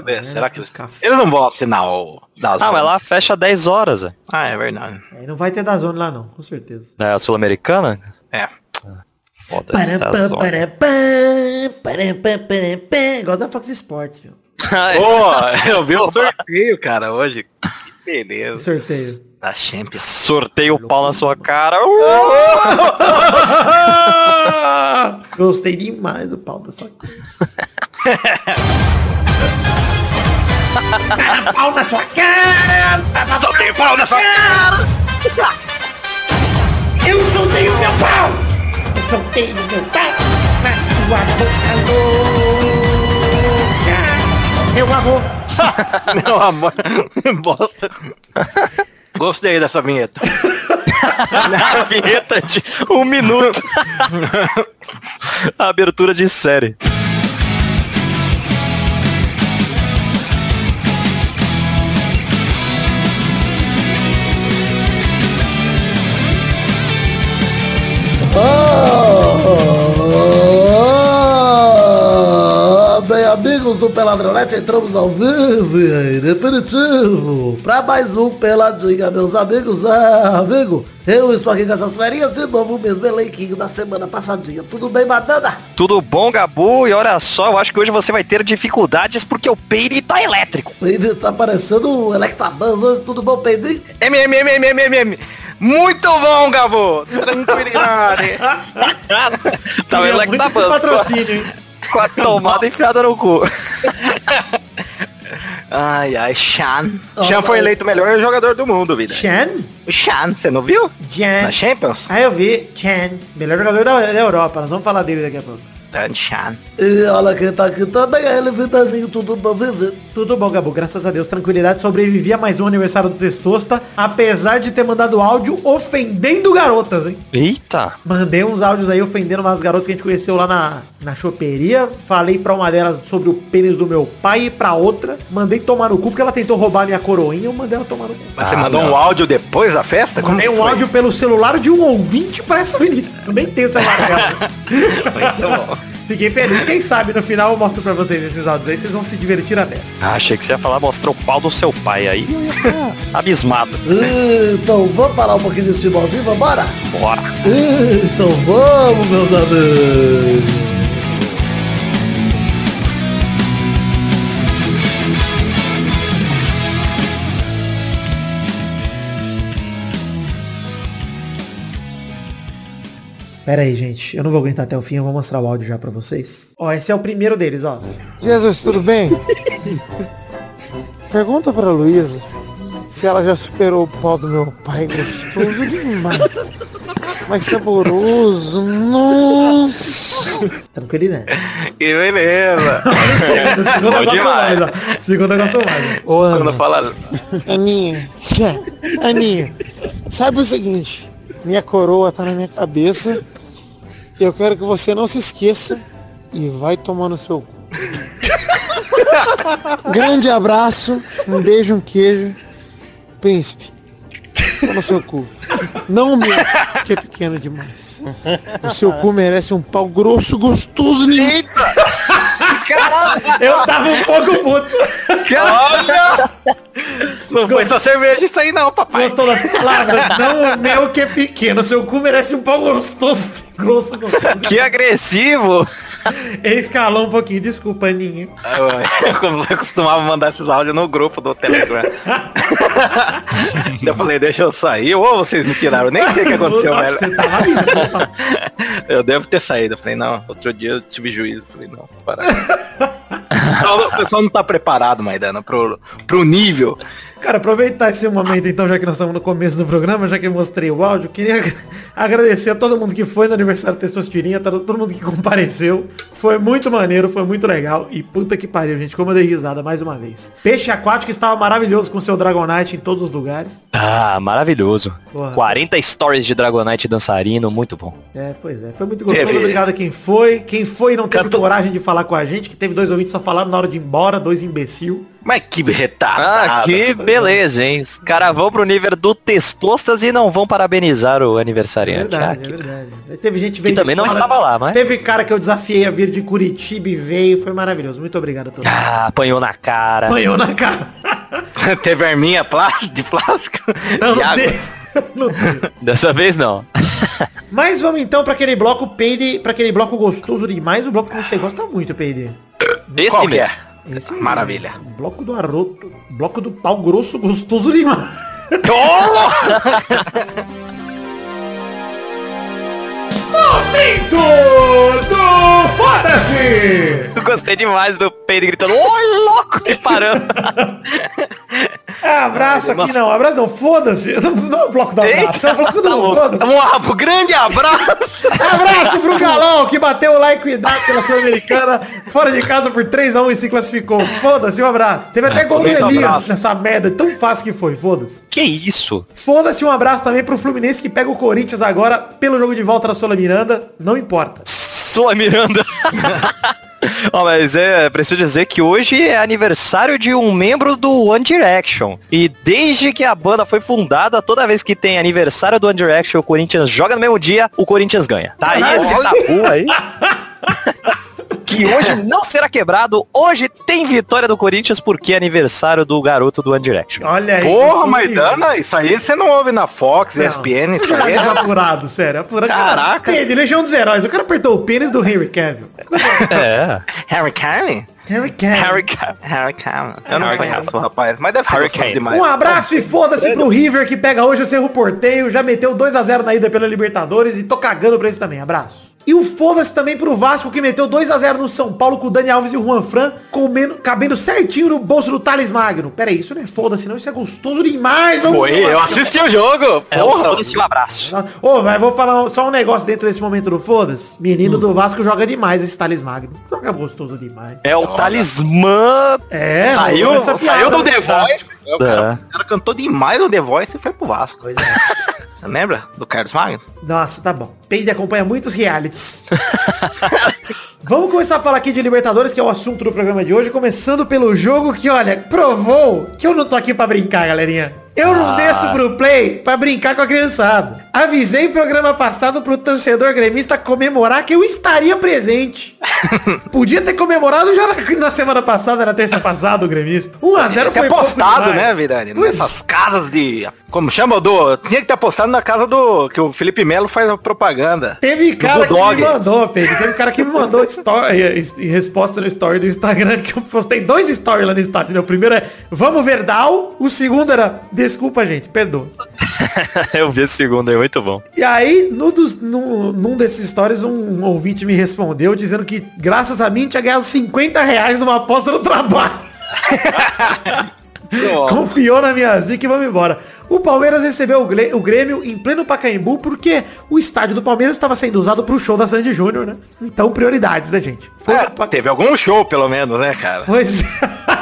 eu ver, será que eles... café. Eles não vão assinar o da Ah, Zona. mas lá fecha 10 horas, é. Ah, é verdade. É, não vai ter da zona lá não, com certeza. É a Sul-Americana? É. Foda-se. Igual da Fox Sports, meu. Pô, eu vi o sorteio, cara, hoje. Que beleza. Sorteio. Da Champions. Sorteio o pau na sua cara. Gostei demais do pau da sua Pau na sua cara! Sorteio pau na sua cara! Eu soltei o meu pau! Eu soltei o meu pau na sua boca louca! Meu amor! Meu amor, bosta. Gostei dessa vinheta. A vinheta de um minuto. A abertura de série. Amigos do Peladronete, entramos ao vivo e aí, definitivo. Pra mais um Peladinha, meus amigos. Ah, amigo, eu estou aqui com essas ferinhas de novo, o mesmo elenquinho da semana passadinha. Tudo bem, Badana? Tudo bom, Gabu? E olha só, eu acho que hoje você vai ter dificuldades porque o peine tá elétrico. Peide tá parecendo um Electabuzz hoje. Tudo bom, Peide? M, M, M, M, M, M, M. Muito bom, Gabo. Tranquilidade. Tá o Queria Elec muito da esse Buzz com a- patrocínio, hein? Com a tomada enfiada no cu. Ai, ai, Chan. Oh, Chan foi eleito o melhor jogador do mundo, vida. Chan? O Chan, você não viu? Chan. Na Champions? Ah, eu vi. Chan. Melhor jogador da, da Europa. Nós vamos falar dele daqui a pouco. Grande Chan. E olha quem tá aqui também, é ele, Vitaninho. Tudo bom, Vivi? Tudo bom, Gabu. Graças a Deus. Tranquilidade. Sobrevivi a mais um aniversário do Testosta. Apesar de ter mandado áudio ofendendo garotas, hein? Eita. Mandei uns áudios aí ofendendo umas garotas que a gente conheceu lá na, na choperia. Falei pra uma delas sobre o pênis do meu pai e pra outra. Mandei tomar no cu porque ela tentou roubar minha coroinha. Eu mandei ela tomar no cu. Mas você Ah, mandou não. um áudio depois da festa? Como Mandei que um foi? áudio pelo celular de um ouvinte pra essa menina. Eu nem tenho essa dela. Fiquei feliz. Quem sabe no final eu mostro pra vocês esses áudios aí. Vocês vão se divertir a dessa. Ah, achei que você ia falar mostrar o pau do seu pai aí. Abismado. Então, vamos falar um pouquinho de futebolzinho? Vambora? Bora. Então vamos, meus amigos. Pera aí, gente. Eu não vou aguentar até o fim. Eu vou mostrar o áudio já pra vocês. Ó, esse é o primeiro deles, ó. Jesus, tudo bem? Pergunta pra Luísa se ela já superou o pau do meu pai gostoso demais. Mas saboroso, nossa. Tranquilidade. Que beleza. Segunda, gosto demais. mais, ó. Segunda eu gosto mais. Ô Quando Ana, fala... Aninha, Aninha, sabe o seguinte, minha coroa tá na minha cabeça eu quero que você não se esqueça e vai tomar no seu cu. Grande abraço, um beijo, um queijo. Príncipe, no seu cu. Não o meu, que é pequeno demais. O seu cu merece um pau grosso, gostoso, lindo. Eu tava um pouco puto. Olha! Não foi só cerveja isso aí não, papai. Gostou das palavras? Não o meu que é pequeno. Seu cu merece um pau gostoso. Grosso. Que agressivo. Escalou um pouquinho. Desculpa, Aninha. Eu, eu costumava mandar esses áudios no grupo do Telegram. eu falei, deixa eu sair. Ou vocês me tiraram. Nem sei o que aconteceu, velho. Né? Eu devo ter saído. Eu falei, não, outro dia eu tive juízo. Eu falei, não, para. o pessoal não tá preparado, Maidana, pro, pro nível. Cara, aproveitar esse momento então, já que nós estamos no começo do programa, já que eu mostrei o áudio, queria agradecer a todo mundo que foi no aniversário do Testostirinha, todo, todo mundo que compareceu. Foi muito maneiro, foi muito legal. E puta que pariu, gente, como eu dei risada mais uma vez. Peixe Aquático estava maravilhoso com seu Dragonite em todos os lugares. Ah, maravilhoso. Porra. 40 stories de Dragonite dançarino, muito bom. É, pois é. Foi muito gostoso. Teve- Obrigado a quem foi. Quem foi e não teve coragem de falar com a gente, que teve dois ouvintes só falaram na hora de ir embora, dois imbecil. Mas que retardado. Ah, que beleza, hein? Os caras vão pro nível do Testostas e não vão parabenizar o É aniversariante. Ah, verdade, que- é verdade. Teve gente que veio de também não fora- estava lá, mas... Teve cara que eu desafiei a vir de Curitiba e veio. Foi maravilhoso. Muito obrigado a todos. Ah, apanhou na cara. Apanhou na cara. Teve arminha plástica, de plástico. Não, não água. Não. Dessa vez não. Mas vamos então pra aquele bloco Peide, pra aquele bloco gostoso demais, o bloco que você gosta muito, Peide. Esse Qual que mesmo. é? Esse Maravilha. o Bloco do arroto, bloco do pau grosso gostoso demais. Momento do Foda-se! Eu gostei demais do Pedro gritando, ô louco, e parando. É, abraço aqui não, abraço não, foda-se. Não é o bloco do abraço, é o bloco do tá louco. foda-se. Um grande abraço. Abraço pro Galão, que bateu o like e dá pela Sul-Americana, fora de casa por 3x1 e se classificou. Foda-se, um abraço. Teve até gol do um Elias abraço. nessa merda, tão fácil que foi, foda-se. Que isso? Foda-se, um abraço também pro Fluminense que pega o Corinthians agora pelo jogo de volta da Sula Miranda, não importa. Sua Miranda. Mas é preciso dizer que hoje é aniversário de um membro do One Direction. E desde que a banda foi fundada, toda vez que tem aniversário do One Direction, o Corinthians joga no mesmo dia, o Corinthians ganha. Tá aí esse tabu aí. que hoje não será quebrado. Hoje tem vitória do Corinthians porque é aniversário do garoto do One Direction. Olha aí. Porra, Maidana, isso aí você não ouve na Fox, Não, ESPN, isso aí é apurado, sério. Apurado. Caraca. Ele, Legião dos Heróis. O cara apertou o pênis do Henry Cavill. É. Harry Kane? Henry Cavill. Harry Ca- Harry Kane. Eu não Harry conheço, rapaz, mas deve ser Harry Kane. demais. Um abraço e foda-se pro River que pega hoje o Cerro Porteio, já meteu 2x0 na ida pela Libertadores e tô cagando pra isso também. Abraço. E o foda-se também pro Vasco que meteu 2x0 no São Paulo com o Dani Alves e o Juan Fran, comendo, cabendo certinho no bolso do Thales Magno. Pera aí, isso não é foda-se não, isso é gostoso demais. Vamos Foi, eu assisti o jogo. É, foda-se um abraço. Ô, mas vou falar só um negócio dentro desse momento do foda-se. Menino Hum. do Vasco joga demais esse Thales Magno. Joga gostoso demais. É o talismã. É, Saiu, piada, saiu do né? The Voice. O cara, É. o cara cantou demais no The Voice e foi pro Vasco. Pois é. Você lembra do Carlos Magno? Nossa, tá bom. Peide acompanha muitos realities. Vamos começar a falar aqui de Libertadores, que é o assunto do programa de hoje, começando pelo jogo que, olha, provou que eu não tô aqui pra brincar, galerinha. Eu não Ah. desço pro play pra brincar com a criançada. Avisei programa passado pro torcedor gremista comemorar que eu estaria presente. Podia ter comemorado já na, na semana passada, na terça passada, o gremista. 1x0 Ter foi apostado, né, Virani? Pois Nessas casas de... Como chama do... Tinha que ter apostado na casa do... Que o Felipe Melo faz a propaganda. Teve Do cara que me mandou, Pedro. Teve cara que me mandou story, em resposta no story do Instagram, que eu postei dois stories lá no Instagram. O primeiro é, vamos Verdal. O segundo era, desculpa, gente, perdoa. Eu vi esse segundo aí, muito bom. E aí, num, dos, num, num desses stories, um ouvinte me respondeu dizendo que, graças a mim, tinha ganhado 50 reais numa aposta no trabalho. Confiou na minha zica e vamos embora. O Palmeiras recebeu o o Grêmio em pleno Pacaembu porque o estádio do Palmeiras estava sendo usado pro show da Sandy Júnior, né? Então, prioridades, né, gente? Foi É, teve algum show, pelo menos, né, cara? Pois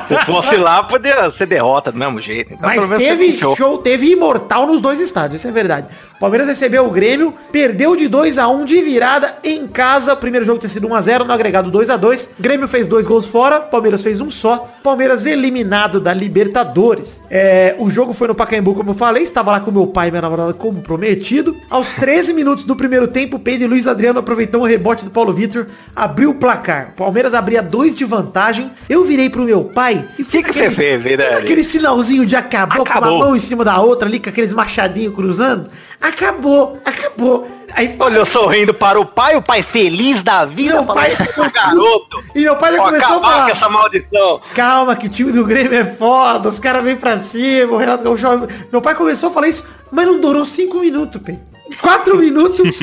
Se fosse lá, podia ser derrota do mesmo jeito. Então, Mas teve um show. teve imortal nos dois estádios, isso é verdade. O Palmeiras recebeu o Grêmio, perdeu de 2 a 1 de virada em casa. O primeiro jogo tinha sido 1 a 0 no agregado 2 a 2 Grêmio fez dois gols fora, Palmeiras fez um só. Palmeiras eliminado da Libertadores. É, o jogo foi no Pacaembu, como eu falei, estava lá com meu pai e minha namorada como prometido. Aos 13 minutos do primeiro tempo, Pedro e Luiz Adriano aproveitou um rebote do Paulo Vitor, abriu o placar. O Palmeiras abria dois de vantagem. Eu virei pro meu pai e O que que você fez, Virani? Aquele sinalzinho de acabou, com Acabou. uma mão em cima da outra ali, com aqueles machadinhos cruzando. Acabou, acabou. Aí Olhou sorrindo para o pai, o pai feliz da vida. Meu pai- falando, "Esse garoto. E meu pai já começou a falar. com essa maldição. Calma, que o time do Grêmio é foda, os caras vêm pra cima, o Renato Gaúcho... Meu pai começou a falar isso, mas não durou cinco minutos, Pedro. Quatro minutos,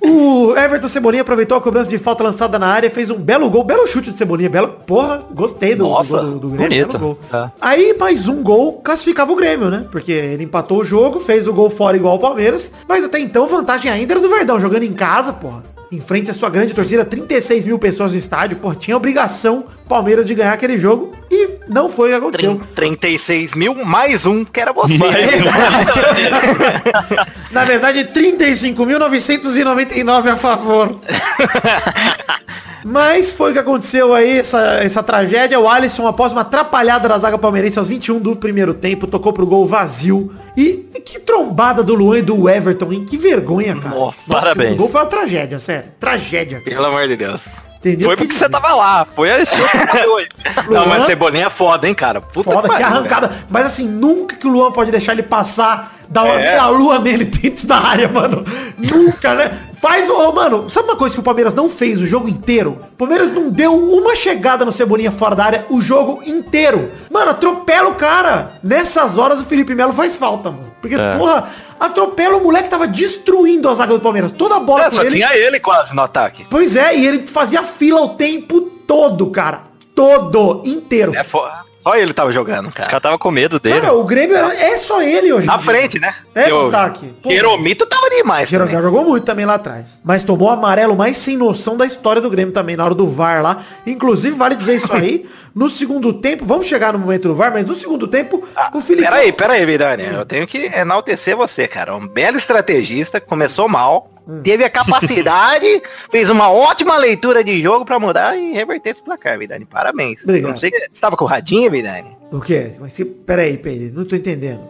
o Everton Cebolinha aproveitou a cobrança de falta lançada na área, fez um belo gol, belo chute de Cebolinha, belo, porra, gostei do, Nossa, do, do, do Grêmio, gol. É. Aí mais um gol classificava o Grêmio, né? Porque ele empatou o jogo, fez o gol fora igual ao Palmeiras, mas até então vantagem ainda era do Verdão, jogando em casa, porra. Em frente à sua grande torcida, 36 mil pessoas no estádio, porra, tinha obrigação Palmeiras de ganhar aquele jogo e não foi o que aconteceu. Trin- 36 mil, mais um, que era você. Mais um. Na verdade, 35.999 a favor. Mas foi o que aconteceu aí, essa, essa tragédia. O Alisson, após uma atrapalhada da zaga palmeirense aos 21 do primeiro tempo, tocou pro gol vazio. E, e que trombada do Luan e do Everton, hein? Que vergonha, cara. Nossa, parabéns. O gol foi uma tragédia, sério. Tragédia. cara. Pelo amor de Deus. Entendeu? Foi Que- porque você tava lá. Foi esse outro. Não, mas Cebolinha é foda, hein, cara. Puta Foda, que pariu, arrancada. Mas assim, nunca que o Luan pode deixar ele passar, uma É. meia lua nele dentro da área, mano. Nunca, né? Faz o. Mano, sabe uma coisa que o Palmeiras não fez o jogo inteiro? O Palmeiras não deu uma chegada no Cebolinha fora da área o jogo inteiro. Mano, atropela o cara. Nessas horas o Felipe Melo faz falta, mano. Porque, É. porra, atropela o moleque que tava destruindo a zaga do Palmeiras. Toda a bola É, só ele. tinha ele quase no ataque. Pois é, e ele fazia fila o tempo todo, cara. Todo, inteiro. É foda. Só ele tava jogando, Os cara. caras tava com medo dele. Cara, o Grêmio era- é só ele hoje. Na frente, né? É, Eu- no ataque. Jeromito tava demais. Também. jogou muito também lá atrás. Mas tomou o amarelo mais sem noção da história do Grêmio também, na hora do VAR lá. Inclusive, vale dizer isso aí. No segundo tempo, vamos chegar no momento do VAR, mas no segundo tempo, o Felipe. Peraí, peraí, Vidani. Eu tenho que enaltecer você, cara. Um belo estrategista, começou mal, Hum. teve a capacidade, fez uma ótima leitura de jogo pra mudar e reverter esse placar, Vidani. Parabéns. Obrigado. Não sei, você tava com o radinho, Vidani? O quê? Mas se, peraí, peraí, não tô entendendo.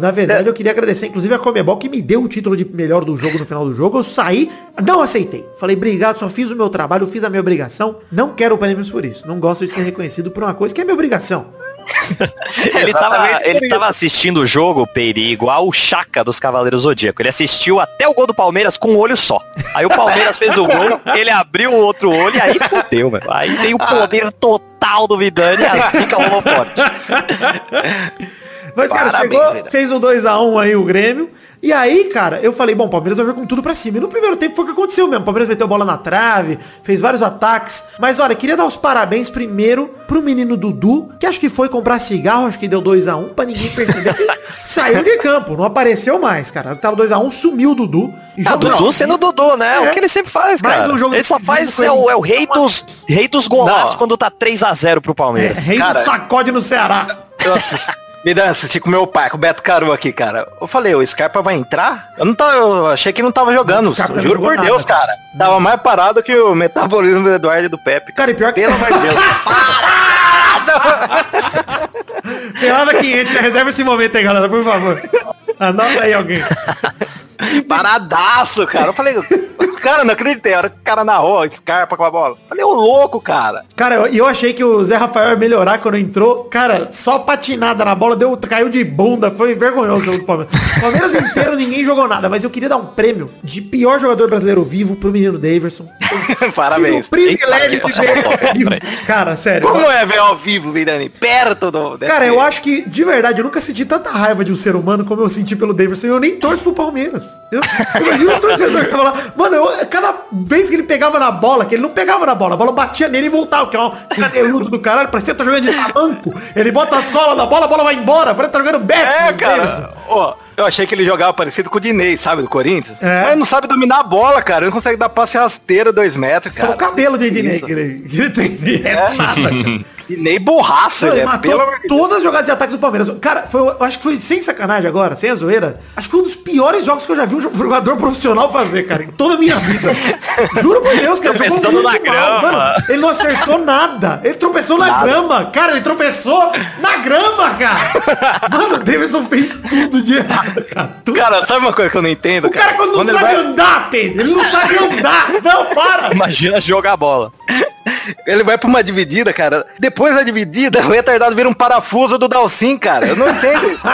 Na verdade, eu queria agradecer, inclusive, a Comebol, que me deu o título de melhor do jogo no final do jogo. Eu saí, não aceitei. Falei, obrigado, só fiz o meu trabalho, fiz a minha obrigação. Não quero prêmios por isso. Não gosto de ser reconhecido por uma coisa que é minha obrigação. Ele tava, ele tava assistindo o jogo, Peiri, igual o Chaka dos Cavaleiros Zodíaco. Ele assistiu até o gol do Palmeiras com um olho só. Aí o Palmeiras fez o gol, ele abriu o outro olho e aí fodeu, mano. Aí tem o poder total do Vidani e a zica rolou forte. Mas, cara, Parabéns, chegou, Vida. fez o 2x1 aí o Grêmio. E aí, cara, eu falei, bom, o Palmeiras vai vir com tudo pra cima. E no primeiro tempo foi o que aconteceu mesmo. O Palmeiras meteu bola na trave, fez vários ataques. Mas olha, queria dar os parabéns primeiro pro menino Dudu, que acho que foi comprar cigarro, acho que deu 2x1, pra ninguém perceber saiu de campo. Não apareceu mais, cara. Tava 2x1, sumiu o Dudu. E Ah, Dudu sendo Dudu, né? É. O que ele sempre faz, Mais cara. um jogo ele só faz, é o, é o rei dos, rei dos golaços Não. quando tá 3x0 pro É, Palmeiras. rei Cara- do sacode no Ceará. Me dá assisti com meu pai, com o Beto Caru aqui, cara. Eu falei, o Scarpa vai entrar? Eu não tava, eu achei que não tava jogando. Não Juro por nada, Deus, cara. cara. Tava mais parado que o metabolismo do Eduardo e do Pepe. Cara, e pior que Pelo amor de Deus. tem nada que entre. Reserva esse momento aí, galera, por favor. Anota aí alguém. Paradaço, cara. Eu falei, cara, não acreditei. A hora que o cara narrou, Scarpa com a bola. Falei, ô louco, cara. Cara, eu, eu achei que o Zé Rafael ia melhorar quando entrou. Cara, só patinada na bola, deu, caiu de bunda. Foi vergonhoso o jogo do Palmeiras. Palmeiras inteiro ninguém jogou nada, mas eu queria dar um prêmio de pior jogador brasileiro vivo pro menino Daverson. Parabéns. Tive o privilégio de ver passou ao vivo. Cara, sério. Como é ver ao vivo, Vidani? Perto do... Cara, eu acho que, de verdade, eu nunca senti tanta raiva de um ser humano como eu senti pelo Davidson. E eu nem torço pro Palmeiras. Eu, imagina o torcedor que tava lá. Mano, eu- cada vez que ele pegava na bola, que ele não pegava na bola, a bola batia nele e voltava, que é um caneludo do caralho, parecia que tá jogando de tamanco. Ele bota a sola na bola, a bola vai embora, parece que tá jogando Beto. É, cara. Ó, eu achei que ele jogava parecido com o Dinei, sabe, do Corinthians. É. Mas ele não sabe dominar a bola, cara. Ele não consegue dar passe rasteiro dois metros, Só cara. o cabelo de Isso. que ele, que ele tem. De resto, nada. Dinei borraço, ele ele é, matou todas as jogadas de ataque do Palmeiras. Cara, foi, eu acho que foi sem sacanagem agora, sem a zoeira. Acho que foi um dos piores jogos que eu já vi um jo- jogador profissional fazer, cara, em toda a minha vida. Juro por Deus, cara. jogou Tropeçando muito na mal. grama. Mano, ele não acertou nada. Ele tropeçou na grama. Cara, ele tropeçou na grama, cara. Mano, o Davidson fez tudo de errado, cara. Cara, sabe uma coisa que eu não entendo, o cara quando não ele sabe vai, andar, Pedro, ele não sabe andar. Não, para. Imagina jogar bola. ele vai pra uma dividida, cara. Depois da dividida, o retardado vira um parafuso do Dalcin, cara. Eu não entendo isso.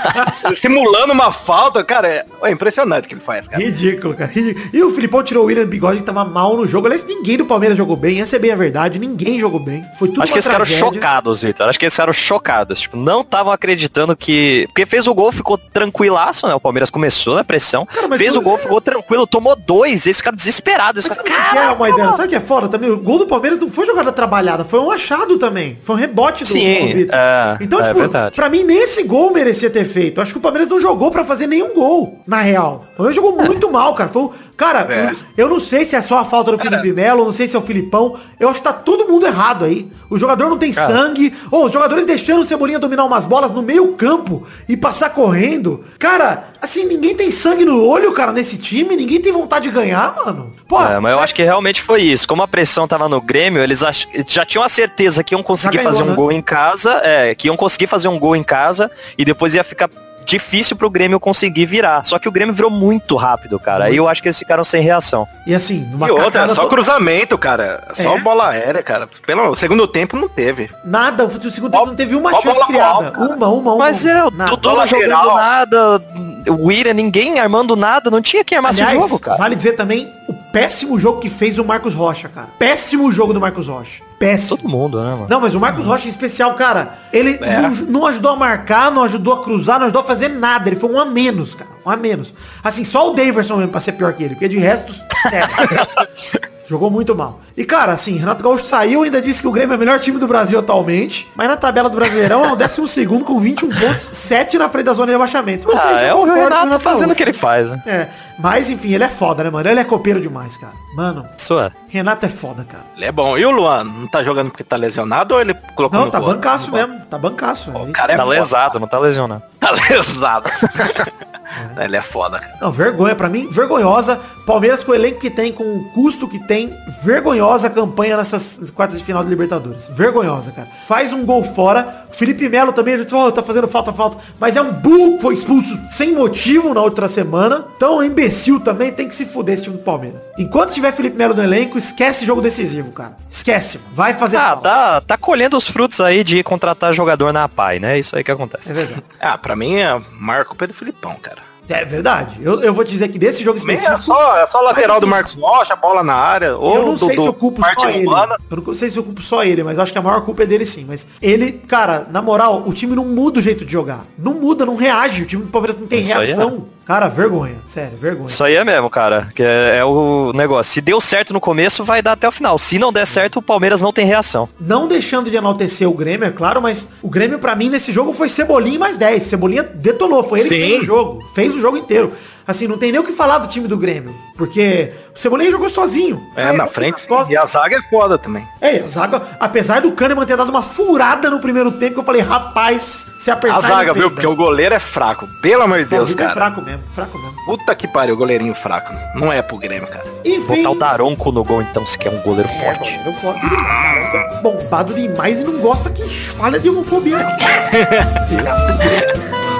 Simulando uma falta, cara. É, é impressionante o que ele faz, cara. Ridículo, cara. ridículo. E o Filipão tirou o William Bigode que tava mal no jogo. Aliás, ninguém do Palmeiras jogou bem. Essa é bem a verdade. Ninguém jogou bem. Foi tudo Acho que eles ficaram chocados, Vitor. Acho que eles ficaram chocados. Tipo, não estavam acreditando que. Porque fez o gol, ficou tranquilaço, né? O Palmeiras começou na pressão. mas fez o gol, ficou tranquilo, tomou dois. Eles ficaram desesperados. Eles Mas sabe ficaram, o que é, "Caraca, Maidana? Sabe o que é foda também? O gol do Palmeiras não foi jogada trabalhada, foi um achado também. Foi um rebote do Sim, Vitor. é, então, é tipo, verdade. pra mim, nesse gol merecia ter feito. Acho que o Palmeiras não jogou pra fazer nenhum gol, na real. O Palmeiras jogou muito mal, cara. Foi um- Cara, É. eu não sei se é só a falta do Felipe Melo, não sei se é o Filipão. Eu acho que tá todo mundo errado aí. O jogador não tem sangue. Ou os jogadores deixando o Cebolinha dominar umas bolas no meio campo e passar correndo. Cara, assim, ninguém tem sangue no olho, cara, nesse time. Ninguém tem vontade de ganhar, mano. Pô, É, mas eu acho que realmente foi isso. Como a pressão tava no Grêmio, eles ach- já tinham a certeza que iam conseguir ganhou, fazer um né? gol em casa, é, que iam conseguir fazer um gol em casa e depois ia ficar difícil pro Grêmio conseguir virar. Só que o Grêmio virou muito rápido, cara. Aí eu acho que eles ficaram sem reação. E assim, numa E outra, é só to- cruzamento, cara. É Só É? bola aérea, cara. Pelo segundo tempo não teve. Nada, o segundo tempo não teve uma Ó, chance bola criada. Uma, uma, uma. Mas é, o nada. Dudu Bola não jogando lateral. nada, o William, ninguém armando nada, não tinha quem armasse Aliás, o jogo, cara. vale dizer também o péssimo jogo que fez o Marcos Rocha, cara. Péssimo jogo do Marcos Rocha. Péssimo. Todo mundo, né, mano? Não, mas o Marcos Rocha em especial, cara, ele É. não, não ajudou a marcar, não ajudou a cruzar, não ajudou a fazer nada. Ele foi um a menos, cara. Um a menos. Assim, só o Daverson mesmo pra ser pior que ele, porque de resto, sério. Jogou muito mal. E, cara, assim, Renato Gaúcho saiu ainda disse que o Grêmio é o melhor time do Brasil atualmente. Mas na tabela do Brasileirão é o 12 segundo com 21 pontos, 7 na frente da zona de rebaixamento. Não Ah, é o com Renato fazendo o que ele faz, né? É, mas enfim, ele é foda, né, mano? Ele é copeiro demais, cara. Mano, é. Renato é foda, cara. Ele é bom. E o Luan? Não tá jogando porque tá lesionado ou ele colocou Não, no tá bancaço mesmo. Tá bancaço. O É cara é tá foda. lesado, não tá lesionado. Tá lesado. ele é foda, cara. Não, vergonha pra mim, vergonhosa. Palmeiras com o elenco que tem, com o custo que tem, vergonhosa campanha nessas quartas de final de Libertadores. Vergonhosa, cara. Faz um gol fora. Felipe Melo também, a gente fala, "Oh, tá fazendo falta, falta. Mas é um burro que foi expulso sem motivo na outra semana. Então, é imbecil também, tem que se fuder esse time do Palmeiras. Enquanto tiver Felipe Melo no elenco, esquece jogo decisivo, cara. Esquece. Vai fazer Ah, falta. tá, tá colhendo os frutos aí de contratar jogador na PAI, né? Isso aí que acontece. É verdade. Ah, pra mim é Marco Pedro Filipão, cara. É verdade. Eu, eu vou dizer que desse jogo Também específico... é só, é só lateral Mas, do assim, Marcos Rocha, bola na área. Ou eu não do, sei se eu culpo só ele. humana. Eu não sei se eu culpo só ele, mas acho que a maior culpa é dele sim. Mas ele, cara, na moral, o time não muda o jeito de jogar. Não muda, não reage. O time do Palmeiras não tem é. reação. Cara, vergonha. Sério, vergonha. Isso aí é mesmo, cara. Que é, é o negócio. Se deu certo no começo, vai dar até o final. Se não der certo, o Palmeiras não tem reação. Não deixando de enaltecer o Grêmio, é claro, mas o Grêmio pra mim nesse jogo foi Cebolinha mais 10. Cebolinha detonou, foi ele que Sim. fez o jogo. Fez o jogo inteiro. Assim, não tem nem o que falar do time do Grêmio. Porque o Cebolinha jogou sozinho. É, na frente. E a zaga é foda também. É, a zaga, apesar do Kahneman ter dado uma furada no primeiro tempo, que eu falei, rapaz, se apertar A zaga, viu? Porque o goleiro é fraco. Pelo amor de Deus, é cara. fraco mesmo, fraco mesmo. Puta que pariu, goleirinho fraco. Não é pro Grêmio, cara. Enfim. Botar o Daronco no gol, então, se quer um goleiro É, forte. goleiro forte demais. Bombado demais e não gosta que fala de homofobia. Filha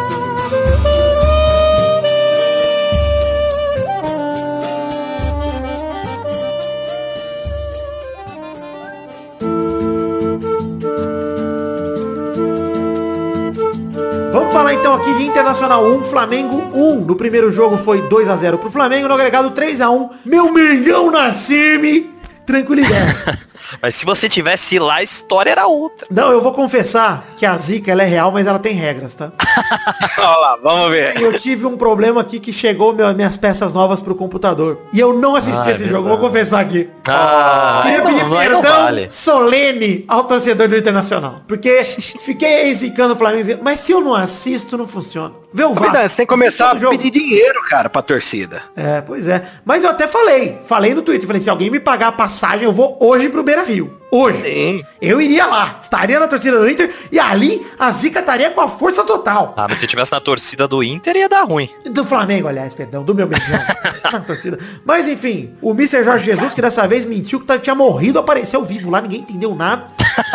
Então aqui de Internacional 1, Flamengo 1. No primeiro jogo foi 2 a 0 pro Flamengo, no agregado 3 a 1 Meu Mengão na semi. Tranquilidade. Mas se você tivesse lá, a história era outra. Não, eu vou confessar que a zica ela é real, mas ela tem regras, tá? Olha lá, vamos ver. Eu tive um problema aqui que chegou meu- minhas peças novas pro computador. E eu não assisti Ah, é esse jogo, vou confessar aqui. Ah, Queria não, pedir não, perdão vale. solene ao torcedor do Internacional. Porque fiquei zicando o Flamengo. Mas se eu não assisto, não funciona. Vê o Vasco. Você tem que começar a pedir dinheiro, cara, pra torcida. É, pois é. Mas eu até falei. Falei no Twitter. Falei, se alguém me pagar a passagem, eu vou hoje pro Beira Rio. Hoje. Sim. Eu iria lá. Estaria na torcida do Inter. E ali a zica estaria com a força total. Ah, mas se tivesse na torcida do Inter, ia dar ruim. Do Flamengo, aliás, perdão, do meu mesmo. na torcida. Mas enfim, o Mr. Jorge Jesus, que dessa vez mentiu que tá- tinha morrido, apareceu vivo lá, ninguém entendeu nada.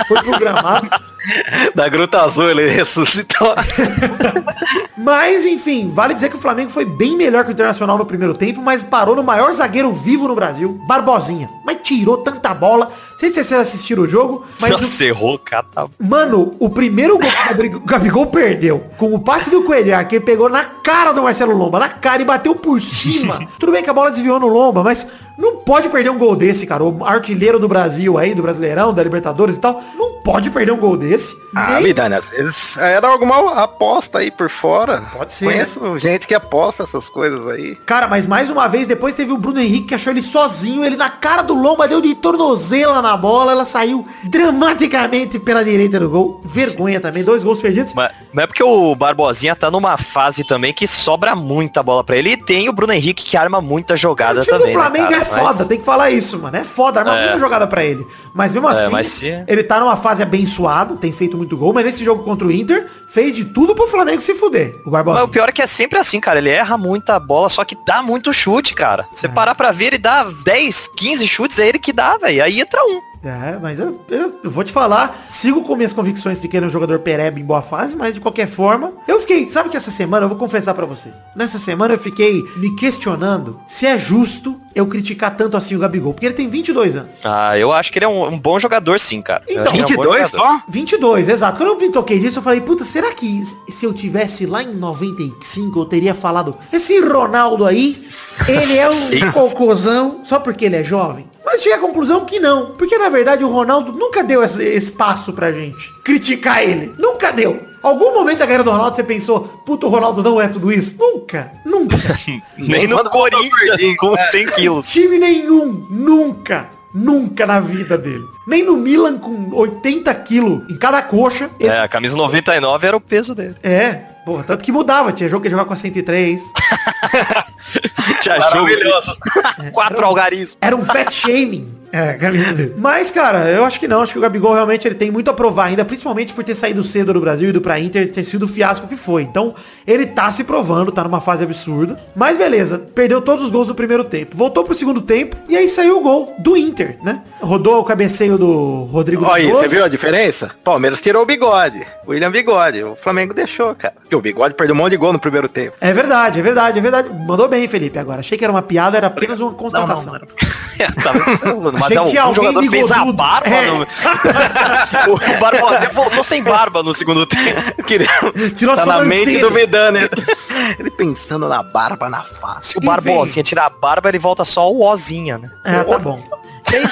Foi programado. Da Gruta Azul ele ressuscitou. Mas, enfim, vale dizer que o Flamengo foi bem melhor que o Internacional no primeiro tempo, mas parou no maior zagueiro vivo no Brasil, Barbosinha. Mas tirou tanta bola. Sei se vocês assistiram o jogo, mas o- Nossa, errou, cata. Mano, o primeiro gol que o o Gabigol perdeu, com o passe do Coelhar, que ele pegou na cara do Marcelo Lomba, na cara e bateu por cima. Tudo bem que a bola desviou no Lomba, mas não pode perder um gol desse, cara. O artilheiro do Brasil aí, do Brasileirão, da Libertadores e tal, não pode perder um gol desse. Ah, Nem- Vidani, às vezes era alguma aposta aí por fora. Pode ser. Conheço gente que aposta essas coisas aí. Cara, mas mais uma vez, depois teve o Bruno Henrique que achou ele sozinho, ele na cara do Lomba deu de tornozela na bola, ela saiu dramaticamente pela direita do gol. Vergonha também, dois gols perdidos. Mas, mas é porque o Barbosinha tá numa fase também que sobra muita bola pra ele. E tem o Bruno Henrique que arma muita jogada O time também. do Flamengo né, é cara? Foda, Mas- tem que falar isso, mano. É foda, arma É. muita jogada pra ele. Mas mesmo assim, mas se- ele tá numa fase abençoado, tem feito muito gol, mas nesse jogo contra o Inter, fez de tudo pro Flamengo se fuder, o Barbosa. Mas o pior é que é sempre assim, cara. Ele erra muita bola, só que dá muito chute, cara. Você parar pra ver, ele dá 10, 15 chutes, é ele que dá, velho. Aí entra um. É, mas eu, eu- eu vou te falar, sigo com minhas convicções de que ele é um jogador perebe em boa fase, mas de qualquer forma, eu fiquei, sabe que essa semana, eu vou confessar pra você, nessa semana eu fiquei me questionando se é justo eu criticar tanto assim o Gabigol, porque ele tem 22 anos. Ah, eu acho que ele é um, um bom jogador, sim, cara. Então, acho que ele é um bom 22 jogador. só? 22, exato. Quando eu me toquei disso, eu falei, puta, será que se eu tivesse lá em 95, eu teria falado, esse Ronaldo aí, ele é um cocôzão só porque ele é jovem? Mas cheguei à conclusão que não. Porque na verdade o Ronaldo nunca deu esse espaço pra gente criticar ele. Nunca deu. Algum momento da carreira do Ronaldo você pensou, puta, o Ronaldo não é tudo isso? Nunca. Nunca. Nem no o Corinthians, com é. 100 quilos. Time nenhum. Nunca. Nunca na vida dele. Nem no Milan com 80 quilos em cada coxa. Ele É, a camisa 99 era o peso dele. É, porra, tanto que mudava. Tinha jogo que jogava com a 103. Tinha jogo. Maravilhoso. Quatro algarismos. Era um fat shaming. É, camisa dele. Mas, cara, eu acho que não. Acho que o Gabigol realmente ele tem muito a provar ainda, principalmente por ter saído cedo do Brasil e ido pra Inter, ter sido o fiasco que foi. Então, ele tá se provando, tá numa fase absurda. Mas beleza, perdeu todos os gols do primeiro tempo. Voltou pro segundo tempo e aí saiu o gol do Inter, né? Rodou o cabeceio do Rodrigo Olha você viu a diferença? Palmeiras tirou o bigode. William Bigode. O Flamengo deixou, cara. Porque o bigode perdeu um monte de gol no primeiro tempo. É verdade, é verdade, é verdade. Mandou bem, Felipe, agora. Achei que era uma piada, era apenas uma constatação. É, tava esperando, mas Achei é, que tinha um jogador fez a barba. É. no- o Barbosinha voltou sem barba no segundo tempo. Queria... Tirou tá na mente do Vidane. Ele pensando na barba, na face. Se o Barbosinha tirar a barba, ele volta só o Ozinha, né? É, tá bom.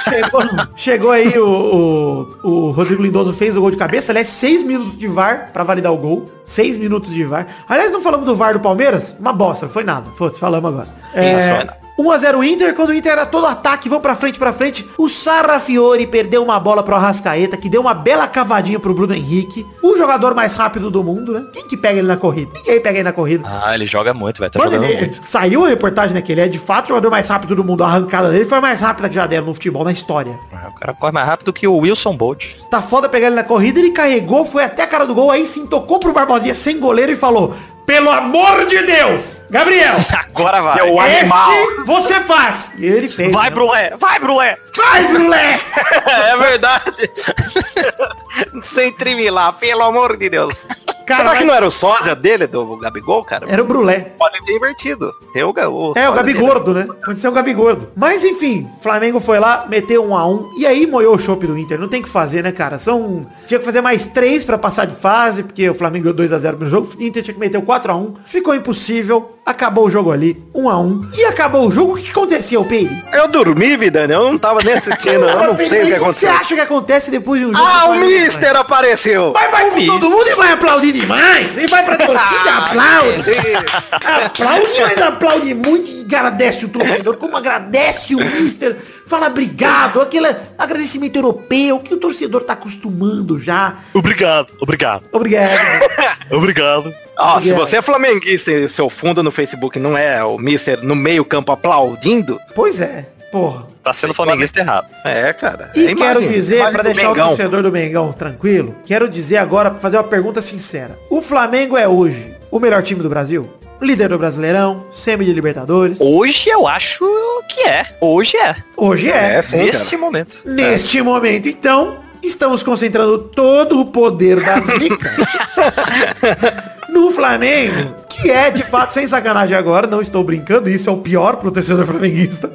Chegou, chegou aí o, o, o Rodrigo Lindoso fez o gol de cabeça, aliás, seis minutos de VAR pra validar o gol. Seis minutos de VAR. Aliás, não falamos do VAR do Palmeiras? Uma bosta, não foi nada. Foda-se, falamos agora. É, 1x0 Inter, quando o Inter era todo ataque, vão pra frente, pra frente. O Sarrafiore perdeu uma bola pro Arrascaeta, que deu uma bela cavadinha pro Bruno Henrique. O jogador mais rápido do mundo, né? Quem que pega ele na corrida? Ninguém pega ele na corrida. Ah, ele joga muito, vai tá Mano, ele, muito. saiu a reportagem, né? Que ele é de fato o jogador mais rápido do mundo. A arrancada dele foi a mais rápida que já deram no futebol, na história. O cara corre mais rápido que o Wilson Bolt. Tá foda pegar ele na corrida, ele carregou, foi até a cara do gol, aí sim tocou pro Barbosinha sem goleiro e falou: Pelo amor de Deus, Gabriel, Agora vai. É o animal. este você faz. E ele fez. Vai, né? Brulé! Vai, Brulé! Faz, moleque! é verdade. Sem trimilar, pelo amor de Deus. Cara, Será que não era o sósia dele, do Gabigol, cara? Era o Brulé. Pode ter invertido. Tem o, o É, o sósia Gabi dele. Gordo, né? Pode ser o Gabi Gordo. Mas enfim, Flamengo foi lá, meteu um a um e aí moiou o chope do Inter. Não tem o que fazer, né, cara? São. Tinha que fazer mais três pra passar de fase, porque o Flamengo deu 2x0 no jogo. O Inter tinha que meter o 4x1. Ficou impossível. Acabou o jogo ali, 1 a 1 E acabou o jogo. O que aconteceu, Peire? Eu dormi, Vidane. Eu não tava nem assistindo. eu não sei o que você aconteceu. acha que acontece depois de um jogo? Ah, o Mister apareceu. Vai, vai com todo mundo e vai aplaudir demais. E vai pra torcida, aplaude. aplaude, mas aplaude muito e agradece o torcedor. Como agradece o Mister. Fala obrigado. Aquele agradecimento europeu que o torcedor tá acostumando já. Obrigado, obrigado, Obrigado. obrigado. Ó, se Obrigado. você é flamenguista e seu fundo no Facebook não é o Mister no meio campo aplaudindo, Pois é. Porra. Tá sendo flamenguista errado. é, cara. E é quero dizer, do deixar o Mengão. torcedor do Mengão tranquilo, quero dizer agora, pra fazer uma pergunta sincera. O Flamengo é hoje o melhor time do Brasil? Líder do Brasileirão, semi de Libertadores. Hoje eu acho que é. Hoje é. Hoje é. É, sim, cara. momento. Neste momento, então, estamos concentrando todo o poder da zica no Flamengo, que é, de fato, sem sacanagem agora, não estou brincando, isso é o pior pro torcedor flamenguista.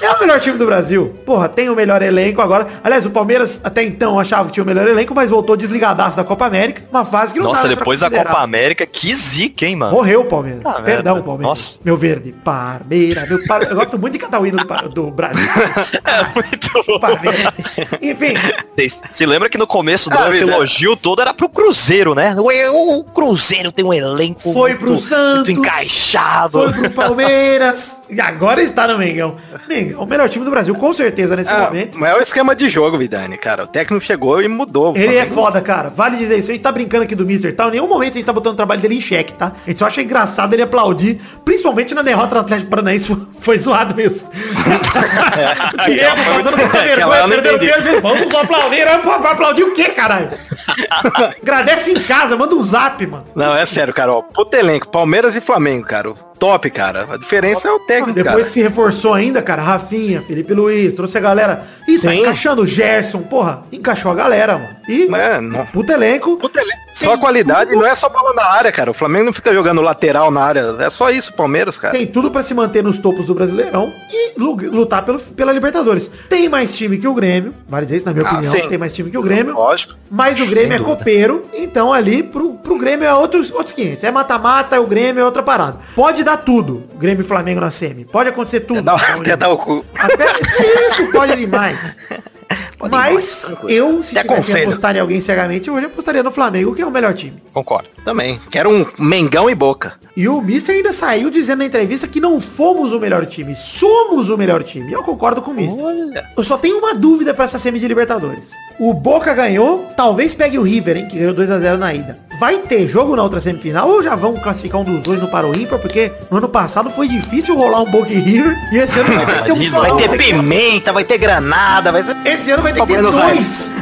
É o melhor time do Brasil. Porra, tem o melhor elenco agora. Aliás, o Palmeiras até então achava que tinha o melhor elenco, mas voltou desligadaço da Copa América. Uma fase que não Nossa, depois da. Copa América, que zica, hein, mano? Morreu o Palmeiras. Ah, Perdão, merda. Palmeiras. Nossa. Meu verde. Parmeira. Meu par... Eu gosto muito de cantar o hino do, do Brasil. Muito bom. Palmeiras. Enfim, Vocês se lembra que no começo do Ah, esse elogio todo era pro Cruzeiro, né? O, o Cruzeiro tem um elenco Foi pro Santos, muito encaixado. foi pro Palmeiras. E agora está no Mengão. Mengão, o melhor time do Brasil, com certeza, nesse Ah, momento. mas é o esquema de jogo, Vidani, cara. O técnico chegou e mudou. o Ele é foda, cara. Vale dizer isso. A gente tá brincando aqui do Mr. Tal. Em nenhum momento a gente tá botando o trabalho dele em xeque, tá? A gente só acha engraçado ele aplaudir. Principalmente na derrota do Atlético Paranaense. Foi, foi zoado mesmo. o Diego passando muita Aquela vergonha, perdendo entendi. pênalti. Vamos aplaudir. Vamos aplaudir o quê, caralho? Agradece em casa. Manda um zap, mano. Não, é sério, cara. Ó, puto elenco, Palmeiras e Flamengo, cara. Top, cara. A diferença é o técnico, Depois cara. se reforçou ainda, cara. Rafinha, Felipe Luiz, trouxe a galera. E tá Sim. encaixando o Gerson, porra. Encaixou a galera, mano. E É, não. puta elenco. Puto elenco. Só qualidade, não é só bola na área, cara. O Flamengo não fica jogando lateral na área. É só isso, Palmeiras, cara. Tem tudo pra se manter nos topos do Brasileirão e lu- lutar pelo, pela Libertadores. Tem mais time que o Grêmio, vale dizer isso na minha Ah, opinião, sim. tem mais time que o Grêmio. Lógico. Mas o Grêmio é copeiro, então ali pro, pro Grêmio é outros, outros 500. É mata-mata, o Grêmio é outra parada. Pode dar tudo, Grêmio e Flamengo na semi. Pode acontecer tudo. Até dar, até dar o cu. até isso pode demais. Mas eu, se tivesse que apostar em alguém cegamente, hoje eu apostaria no Flamengo, que é o melhor time. Concordo. Também. Quero um Mengão e Boca. E o Mister ainda saiu dizendo na entrevista que não fomos o melhor time, somos o melhor time. Eu concordo com o Mister. Eu só tenho uma dúvida pra essa semi de Libertadores. O Boca ganhou, talvez pegue o River, hein, que ganhou 2 a 0 na ida. Vai ter jogo na outra semifinal ou já vão classificar um dos dois no ímpar? Porque no ano passado foi difícil rolar um e River e esse ano vai ter um só. Vai ter vai ter- pimenta, vai ter granada, vai ter... Esse ano vai ter que ter dois.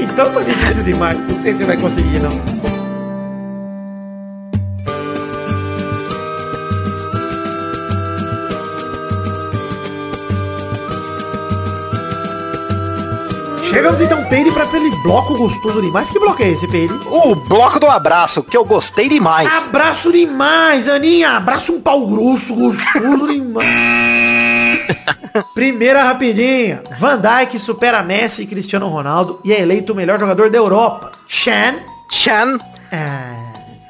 Então tá difícil demais. Não sei se vai conseguir, não. Chegamos então, Peire, para aquele bloco gostoso demais. Que bloco é esse, Peire? O bloco do abraço, que eu gostei demais. Abraço demais, Aninha. Abraço um pau grosso, gostoso demais. Primeira rapidinha. Van Dijk supera Messi e Cristiano Ronaldo e é eleito o melhor jogador da Europa. Chan. Chan. É...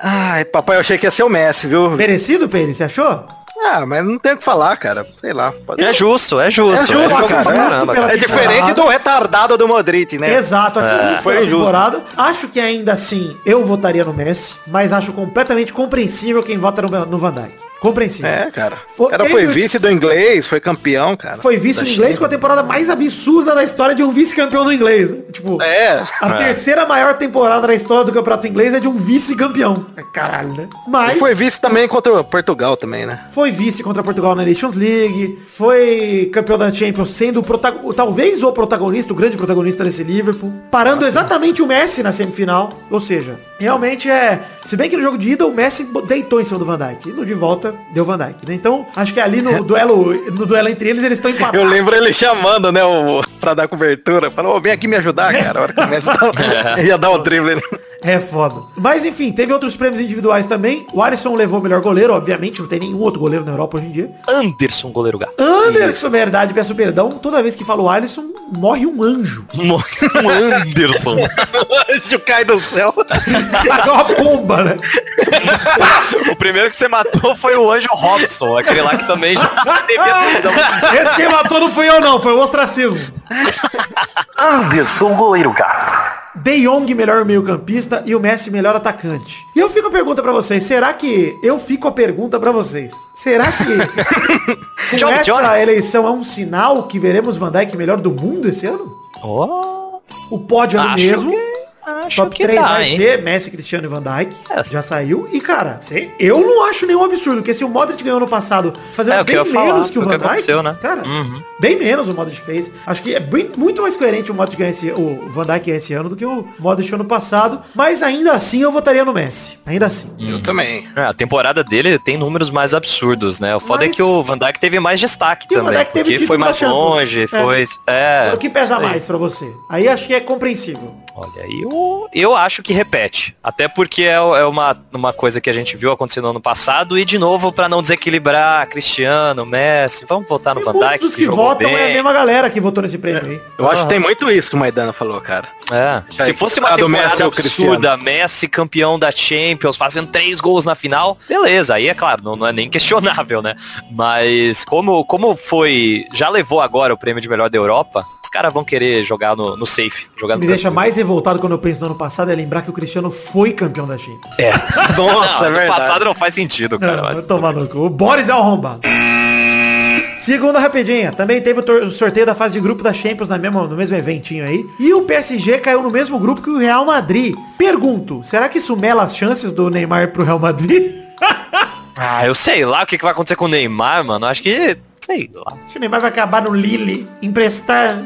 Ai, papai, eu achei que ia ser o Messi, viu? Merecido, Peire? Você achou? Ah, mas não tem o que falar, cara. Sei lá. Pode... É justo, é É justo. justo, jogo cara. pra caramba, cara. É diferente do retardado do Modric, né? Exato, acho É, justo foi injusto. Acho que ainda assim eu votaria no Messi, mas acho completamente compreensível quem vota no, no Van Dijk. Compreensível. É, cara. Foi- O cara foi vice do inglês, foi campeão, cara. Foi vice Da no inglês com a China. temporada mais absurda da história de um vice-campeão do inglês. né? Tipo, É. a terceira maior temporada da história do campeonato inglês é de um vice-campeão. É caralho, né? Mas E foi vice também contra o Portugal também, né? foi vice contra Portugal na Nations League, foi campeão da Champions, sendo o protago- talvez o protagonista, o grande protagonista desse Liverpool, parando exatamente o Messi na semifinal. Ou seja, realmente é. Se bem que no jogo de ida o Messi deitou em cima do Van Dijk. E no de volta deu Van Dijk, né? Então, acho que ali no duelo, no duelo entre eles, eles estão empatados. Eu lembro ele chamando, né, o, pra dar cobertura. Falou, ô, vem aqui me ajudar, cara. A hora que o Messi ia dar o drible. né? É foda. Mas enfim, teve outros prêmios individuais também. O Alisson levou o melhor goleiro, obviamente, não tem nenhum outro goleiro na Europa hoje em dia. Anderson, goleiro gato. Anderson, verdade, peço perdão. Toda vez que falo Alisson, morre um anjo. Um Anderson. O anjo cai do céu. Pagar uma pomba, né? o primeiro que você matou foi o Anjo Robson, aquele lá que também já devia Esse quem matou não fui eu não, foi o ostracismo. Anderson, goleiro gato. De Jong, melhor meio campista e o Messi, melhor atacante. E eu fico a pergunta pra vocês, será que... Eu fico a pergunta pra vocês. Será que com essa Jones. eleição é um sinal que veremos Van Dijk melhor do mundo esse ano? Oh, O pódio é o mesmo. que- acho Top que 3 dá, vai hein? ser Messi, Cristiano e Van Dijk. É. Já saiu. E, cara, eu não acho nenhum absurdo, porque se o Modric ganhou no passado, fazendo É, que bem falar, menos que o Van que Dijk, né? cara, Uhum. bem menos o Modric fez. Acho que é bem- muito mais coerente o Modric ganhar esse, o Van Dijk ganhar esse ano do que o Modric ano passado. Mas ainda assim eu votaria no Messi. Ainda assim. Eu também. É, a temporada dele tem números mais absurdos, né? O foda Mas- é que o Van Dijk teve mais destaque E o Van também. Dijk teve Porque foi mais longe, É. foi... É. o que pesa aí. mais pra você? Aí acho que é compreensível. Olha, eu, eu acho que repete. Até porque é, é uma, uma coisa que a gente viu acontecendo no ano passado. E de novo, pra não desequilibrar Cristiano, Messi, vamos votar no Van Dijk, dos que, que votam bem. é a mesma galera que votou nesse prêmio aí. Eu acho que tem muito isso que o Maidana falou, cara. É. Já Se fosse uma temporada Messi o absurda, Messi campeão da Champions, fazendo três gols na final, beleza, aí é claro, não, não é nem questionável, né? Mas como, como foi, já levou agora o prêmio de melhor da Europa, os caras vão querer jogar no, no safe, jogar no Me deixa tranquilo. mais revoltado quando eu penso no ano passado é lembrar que o Cristiano foi campeão da Champions. É. Nossa, não, é passado não faz sentido, cara. Não, mas- vai tomar no cu. O Boris é o arrombado. Segunda rapidinha, também teve o, o sorteio da fase de grupo da Champions na mesma, no mesmo eventinho aí. E o PSG caiu no mesmo grupo que o Real Madrid. Pergunto, será que isso mela as chances do Neymar pro Real Madrid? Ah, eu sei lá o que, que vai acontecer com o Neymar, mano. Acho que. Sei lá. Acho que o Neymar vai acabar no Lille, emprestar.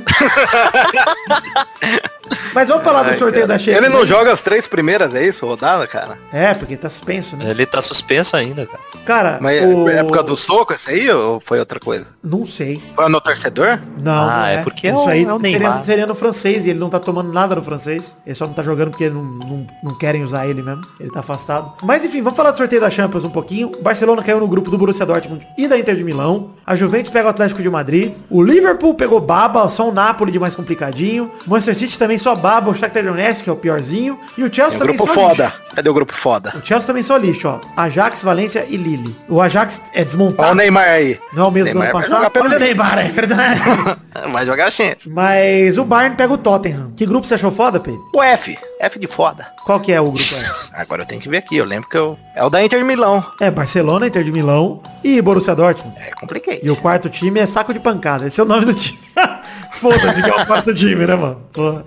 Mas vamos falar do Ai, sorteio cara. da Champions. Ele não né? joga as três primeiras, é isso? Rodada, cara? É, porque tá suspenso, né? Ele tá suspenso ainda, cara. Cara, Mas o... é época do soco esse aí ou foi outra coisa? Não sei. Foi no torcedor? Não, Ah, não é porque é Isso o- aí é o seria, Neymar. seria no francês e ele não tá tomando nada no francês. Ele só não tá jogando porque não, não, não querem usar ele mesmo. Ele tá afastado. Mas enfim, vamos falar do sorteio da Champions um pouquinho. O Barcelona caiu no grupo do Borussia Dortmund e da Inter de Milão. A Juventus pega o Atlético de Madrid. O Liverpool pegou baba, só o Napoli de mais complicadinho. O Manchester City também só baba, o Shakhtar Donetsk, que é o piorzinho. E o Chelsea É o também grupo só foda. lixo. Cadê o grupo foda? O Chelsea também só lixo, ó. Ajax, Valência e Lille. O Ajax é Olha desmontado. o Neymar aí. Não é o mesmo do Neymar ano vai passado. Olha o. Neymar, é verdade. Vai jogar Champions. Mas o Bayern pega o Tottenham. Que grupo você achou foda, Pedro? O F. F de foda. Qual que é o grupo? Agora eu tenho que ver aqui. Eu lembro que eu... é o da Inter de Milão. É Barcelona, Inter de Milão e Borussia Dortmund. É complicado. E o quarto time é saco de pancada. Esse é o nome do time. Foda-se que é o quarto time, né, mano? Porra.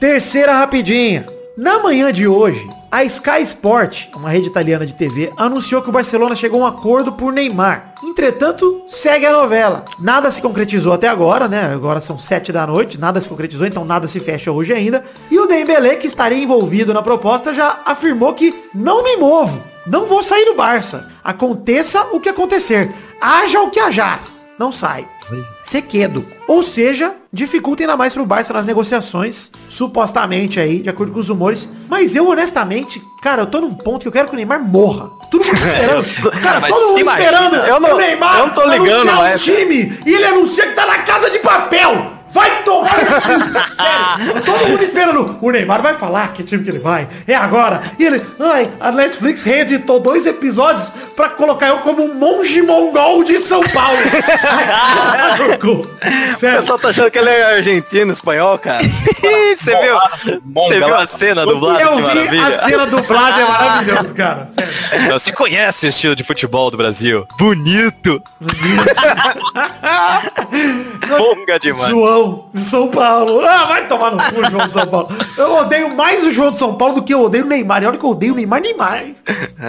Terceira rapidinha. Na manhã de hoje, a Sky Sport, uma rede italiana de TV, anunciou que o Barcelona chegou a um acordo por Neymar. Entretanto, segue a novela. Nada se concretizou até agora, né? Agora são sete da noite, nada se concretizou, então nada se fecha hoje ainda. E o Dembélé, que estaria envolvido na proposta, já afirmou que não me movo, não vou sair do Barça. Aconteça o que acontecer, haja o que hajar, não sai. Sequedo. Ou seja, dificulta ainda mais pro Barça nas negociações, supostamente aí, de acordo com os rumores. Mas eu, honestamente, cara, eu tô num ponto que eu quero que o Neymar morra. Todo mundo esperando. cara, mas todo mundo imagina, esperando eu não- o Neymar eu não tô ligando mais, um time e ele anuncia que tá na casa de papel. Vai tomar. Sério, todo mundo esperando. O Neymar vai falar que time que ele vai. É agora. E ele, ai, a Netflix reeditou dois episódios pra colocar eu como um monge mongol de São Paulo. Cu. O Sério. pessoal tá achando que ele é argentino, espanhol, cara. Você viu? Você viu a cena dublada? Eu vi a cena dublada, é maravilhoso, cara. Sério. Você conhece o estilo de futebol do Brasil? Bonito. Bonga demais. João de São Paulo. Ah, vai tomar no cu, João de São Paulo. Eu odeio mais o João de São Paulo do que eu odeio o Neymar. E olha que eu odeio o Neymar, Neymar.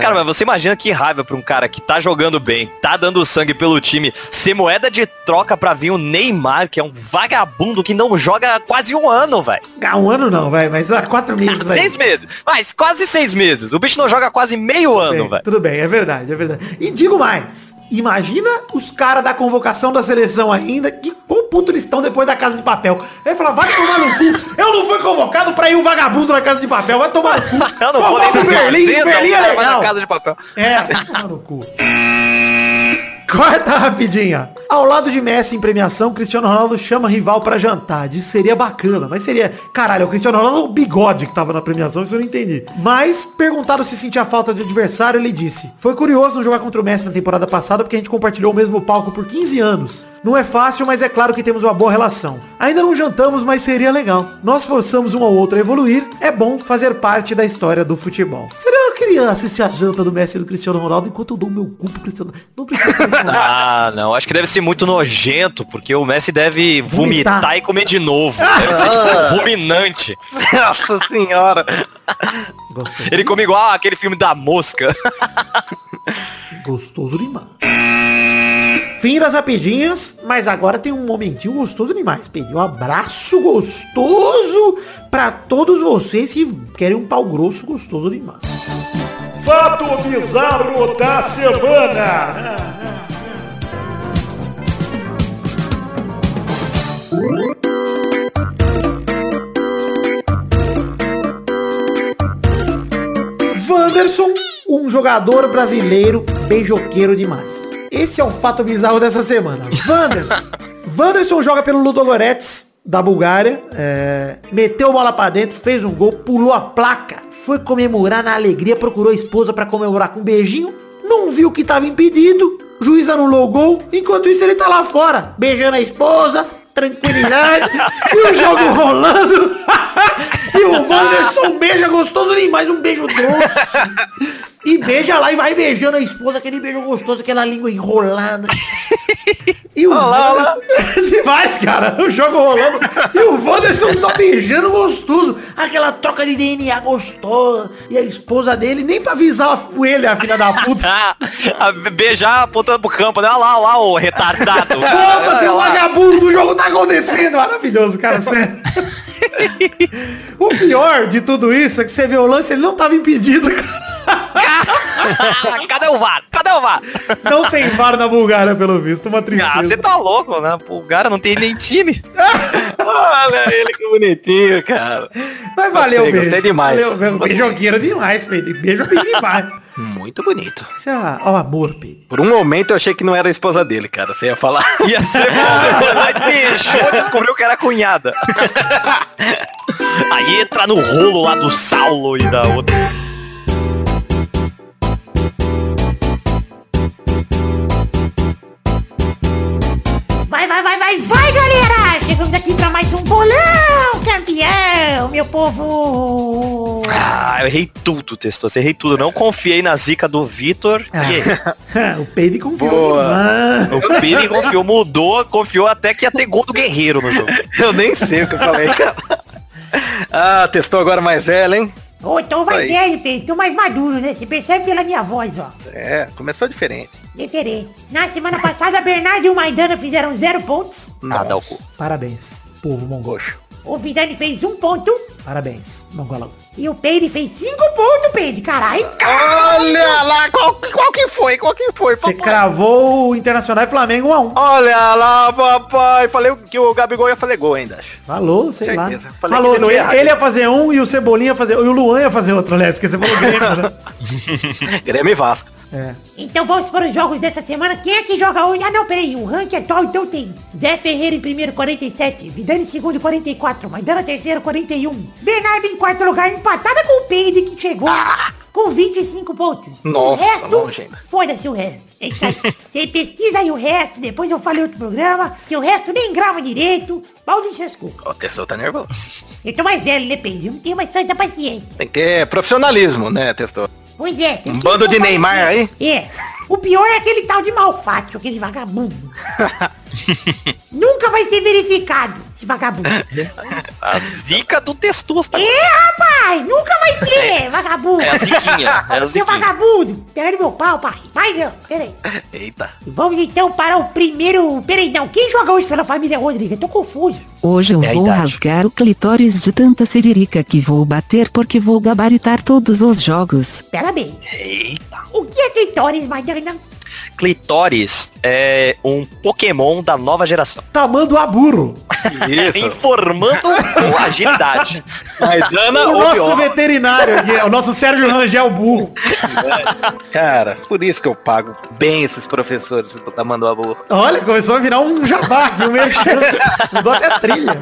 Cara, mas você imagina que raiva pra um cara que tá jogando bem, tá dando sangue pelo time, ser moeda de troca pra vir o Neymar, que é um vagabundo que não joga há quase um ano, velho. Ah, um ano não, vai, mas há quatro meses aí. Seis meses. Mas quase seis meses. O bicho não joga há quase meio ano, Bem, velho. tudo bem, é verdade, é verdade. E digo mais. Imagina os caras da convocação da seleção ainda, que quão puto eles estão depois da casa de papel. Ele fala, vai tomar no cu. Eu não fui convocado pra ir um vagabundo na casa de papel, vai tomar no cu. Eu não vou nem pro Berlim, Berlim o é legal. na casa de papel. É, vai tomar no cu. Corta rapidinha. Ao lado de Messi em premiação, Cristiano Ronaldo chama rival pra jantar. Diz seria bacana, mas seria... Caralho, o Cristiano Ronaldo é o bigode que tava na premiação, isso eu não entendi. Mas, perguntado se sentia falta de adversário, ele disse... Foi curioso não jogar contra o Messi na temporada passada, porque a gente compartilhou o mesmo palco por 15 anos. Não é fácil, mas é claro que temos uma boa relação. Ainda não jantamos, mas seria legal. Nós forçamos um ao outro a evoluir. É bom fazer parte da história do futebol. Seria eu queria assistir a janta do Messi e do Cristiano Ronaldo enquanto eu dou meu cu pro Cristiano. Não precisa. Ah, não. Acho que deve ser muito nojento, porque o Messi deve vomitar, Vomitar. e comer de novo. Deve ser tipo, ruminante. Nossa senhora. Gostoso, Ele come igual aquele filme da mosca. gostoso demais. Fim das rapidinhas, mas agora tem um momentinho gostoso demais. Pedi um abraço gostoso pra todos vocês que querem um pau grosso gostoso demais. Fato bizarro da semana. Wanderson, um jogador brasileiro beijoqueiro demais. Esse é o fato bizarro dessa semana. Wanderson. Wanderson joga pelo Ludogorets da Bulgária. é, meteu bola pra dentro, fez um gol, pulou a placa. Foi comemorar na alegria, procurou a esposa pra comemorar com um beijinho. Não viu que tava impedido. Juiz anulou o gol. Enquanto isso ele tá lá fora, beijando a esposa, tranquilidade. e o jogo rolando. e o Wanderson beija gostoso demais, um beijo doce. E beija lá e vai beijando a esposa, aquele beijo gostoso, aquela língua enrolada. E o Wanderson... Demais, cara. O jogo rolando. E o Wanderson Só beijando gostoso. Aquela troca de DNA gostosa. E a esposa dele, nem pra avisar ele, a filha da puta. A Beijar apontando pro campo, né? Olha lá, olha lá, o retardado. Foda-se, o vagabundo, o jogo tá acontecendo. Maravilhoso, cara, sério. o pior de tudo isso é que você vê o lance, ele não tava impedido, cara. Cadê o VAR? Cadê o VAR? Não tem VAR na Bulgária, pelo visto, uma Ah, tristeza. você tá louco, né? Cara não tem nem time. Olha ele que bonitinho, cara. Mas valeu, Gostei, beijo. gostei demais. Valeu, valeu. Beijoqueiro demais, Pedro. Beijo bem demais. Muito bonito. Isso é ó, amor, Pedro. Por um momento eu achei que não era a esposa dele, cara. Você ia falar. Ia ser bom. Mas beijou, descobriu que era a cunhada. Aí entra no rolo lá do Saulo e da outra. Vai, vai, vai, vai, galera! Chegamos aqui pra mais um bolão, campeão, meu povo! Ah, eu errei tudo, Testou. Você errei tudo. Não confiei na zica do Vitor. E aí? o Pedro confiou. Boa. Ah, O Pini confiou, mudou, confiou até que ia ter gol do Guerreiro no jogo. Eu nem sei o que eu falei. Ah, testou agora mais velho, hein? Ô, tô mais velho, tô mais maduro, né? Você percebe pela minha voz, ó. É, começou diferente. Diferente. Na semana passada, Bernardo e o Maidana fizeram zero pontos. Ah, dá o cu. Parabéns, povo mongol. O Vidani fez um ponto. Parabéns, mongolão. E o Peide fez cinco pontos, Peide. Caralho. Olha lá, qual, qual que foi? Qual que foi, Você cravou o Internacional e Flamengo 1 a 1 Olha lá, papai. Falei que o Gabigol ia fazer gol ainda, acho. Falou, sei lá. Certeza. Falei Falou, que ele ia ele ia fazer um e o Cebolinha ia fazer. E o Luan ia fazer outro, aliás, que você falou Grêmio, né? Grêmio e Vasco. É. Então vamos para os jogos dessa semana. Quem é que joga hoje? Ah, não, peraí. O ranking atual então tem Zé Ferreira em primeiro, 47. Vidani em segundo, 44. Maidana terceiro, 41. Bernardo em quarto lugar, empatada com o Peide, que chegou com 25 pontos. Nossa, o resto, foda-se o resto. É. Você pesquisa aí o resto, depois eu falei outro programa, que o resto nem grava direito. Seus cu. O testou tá nervoso. Eu tô mais velho, Peide? Eu não tenho mais tanta paciência. Tem que ter profissionalismo, né, testou? Pois é. Um bando de. Neymar aí? É. O pior é aquele tal de malfátio, aquele vagabundo. Nunca vai ser verificado, esse vagabundo. A zica do Testoso tá... É, rapaz, nunca vai ser, vagabundo. É a ziquinha, é a Seu ziquinha. vagabundo, pega no meu pau, pai. Vai, não, peraí. Eita. Vamos então para o primeiro... Peraí, não, quem joga hoje pela família Rodrigo? Eu tô confuso. Hoje eu É vou idade. rasgar o clitóris de tanta siririca que vou bater porque vou gabaritar todos os jogos. Parabéns. Eita. O que é clitóris, Maidana? Clitóris é um Pokémon da nova geração. Tamando a burro. Isso. Informando com agilidade. Maidana O nosso pior. veterinário aqui, o nosso Sérgio Rangel burro. Cara, por isso que eu pago bem esses professores do Tamanduá Burro. Olha, começou a virar um jabá um merchan. Mudou até a trilha.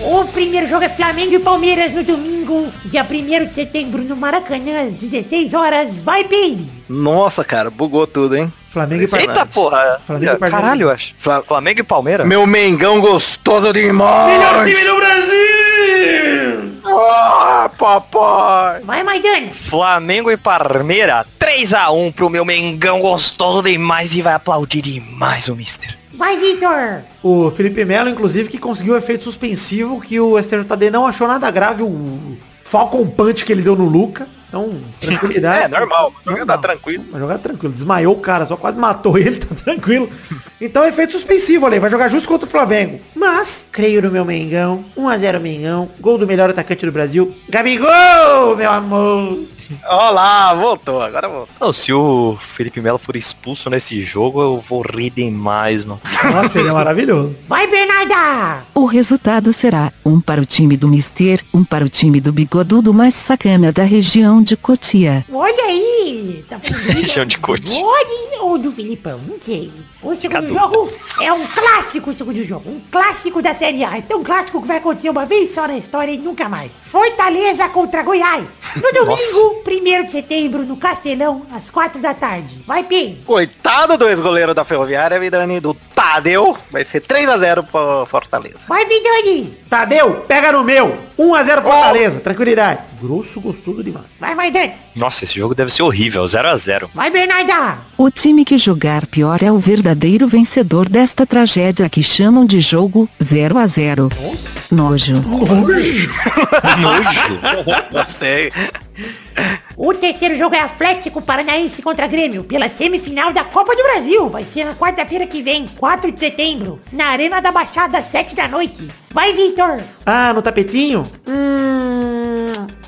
O primeiro jogo é Flamengo e Palmeiras no domingo, dia 1 de setembro, no Maracanã, às 16 horas. Vai, Peide. Nossa, cara, bugou tudo, hein? Flamengo e Eita Palmeiras. porra. Flamengo e Palmeiras. Caralho, eu acho. Fla- Flamengo e Palmeiras? Meu Mengão gostoso demais. do Brasil! Ah, papai. Vai, Maidana. Flamengo e Palmeiras. 3x1 pro meu Mengão gostoso demais e vai aplaudir demais o Mister. Vai, Vitor. O Felipe Melo, inclusive, que conseguiu o efeito suspensivo que o STJD não achou nada grave o Falcon Punch que ele deu no Luca. Então, tranquilidade. É, normal. Tá Normal. tranquilo. Vai jogar tranquilo. Desmaiou o cara, só quase matou ele, tá tranquilo. Então, efeito suspensivo ali. Vai jogar justo contra o Flamengo. Mas, creio no meu Mengão. 1x0 Mengão. Gol do melhor atacante do Brasil. Gabigol, meu amor. Ó lá, voltou, agora voltou. Não, se o Felipe Melo for expulso nesse jogo, eu vou rir demais, mano. Nossa, seria maravilhoso. Vai, Bernarda. O resultado será um para o time do Mister, um para o time do bigodudo mais sacana da região de Cotia. Olha aí. Tá Região de Cotia. Bigode ou do Filipão? Não sei. O segundo Cadu. jogo é um clássico, o segundo jogo. Um clássico da Série A. É tão clássico que vai acontecer uma vez só na história e nunca mais. Fortaleza contra Goiás. No domingo, 1 de setembro, no Castelão, às 4 da tarde. Vai, Pedro. Coitado do ex-goleiro da Ferroviária, Vidani, do Tadeu, vai ser 3x0 pro Fortaleza. Vai, Vidani. Tadeu, pega no meu. 1x0 Fortaleza, tranquilidade. Grosso, gostoso demais. Vai, vai, Dani. Nossa, esse jogo deve ser horrível, 0 a 0 Vai, Bernarda. O time que jogar pior é o verdadeiro vencedor desta tragédia que chamam de jogo 0 a 0 Nojo. Nojo. Gostei. O terceiro jogo é Atlético Paranaense contra Grêmio, pela semifinal da Copa do Brasil. Vai ser na quarta-feira que vem, 4 de setembro, na Arena da Baixada, às 7 da noite. Vai, Vitor. Ah, no tapetinho? Hum...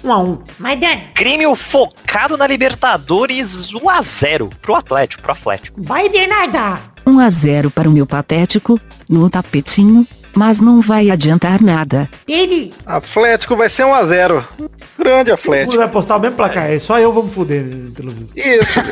1x1. Vai, Dani. Grêmio focado na Libertadores 1 a 0 pro Atlético, pro Atlético. Vai, Bernarda. 1 a 0 para o meu patético, no tapetinho, mas não vai adiantar nada. Ele. Atlético vai ser 1x0. Grande Atlético. vai postar o mesmo placar, é só eu vou me fuder, pelo visto. Isso.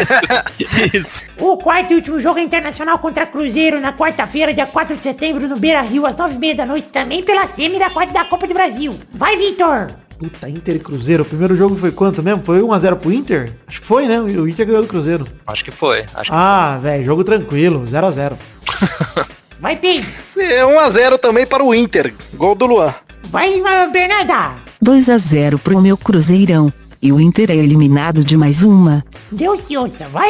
Isso, isso. O quarto e último jogo é internacional contra Cruzeiro na quarta-feira, dia 4 de setembro, no Beira Rio, às 9h30 da noite, também pela semi da quarta da Copa do Brasil. Vai, Vitor. Puta, Inter e Cruzeiro. O primeiro jogo foi quanto mesmo? Foi 1x0 pro Inter? Acho que foi, né? O Inter ganhou do Cruzeiro. Acho que foi. Acho que... Ah, velho, jogo tranquilo, 0x0. Vai, Pim. É 1x0 também para o Inter. Gol do Luan. Vai, Bernarda. 2 a 0 pro meu Cruzeirão. E o Inter é eliminado de mais uma. Deus se ouça. Vai,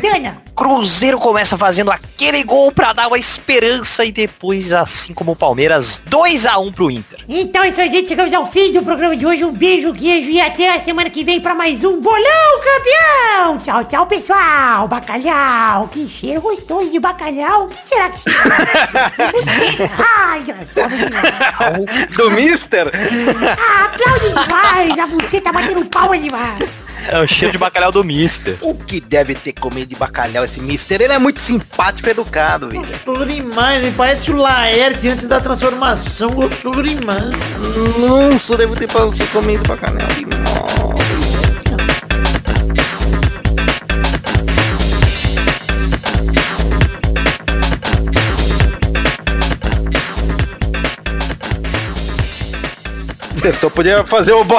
Dana. Cruzeiro começa fazendo aquele gol pra dar uma esperança e depois, assim como o Palmeiras, 2 a 1 pro Inter. Então é isso aí, gente. Chegamos ao fim do programa de hoje. Um beijo, queijo e até a semana que vem pra mais um Bolão Campeão. Tchau, tchau, pessoal. Bacalhau. Que cheiro gostoso de bacalhau. O que será que cheira? Ai, engraçado. Do Mister? Ah, aplaude demais. A buceta batendo palma demais. É o cheiro de bacalhau do Mister. O que deve ter comido de bacalhau esse Mister? Ele é muito simpático e educado, vida. Gostoso demais, me parece o Laerte antes da transformação, gostoso demais. Nossa, deve ter comendo bacalhau demais. Testou podia fazer o bo...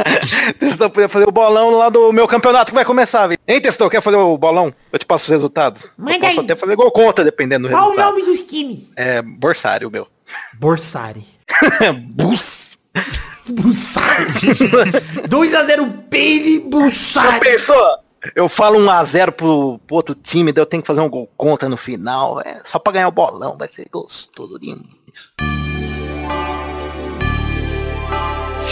Testou podia fazer o bolão lá do meu campeonato que vai começar, viu? Hein, Testou? Quer fazer o bolão? Eu te passo os resultados. Manda Eu posso aí. até fazer gol contra, dependendo do Qual o resultado. nome dos times? É Borsário, meu. Borsari. Bus. Bussari. 2x0 Peide Bussari. pensou? Eu falo 1x0 pro, pro outro time, daí eu tenho que fazer um gol contra no final. É só pra ganhar o bolão, vai ser gostoso demais.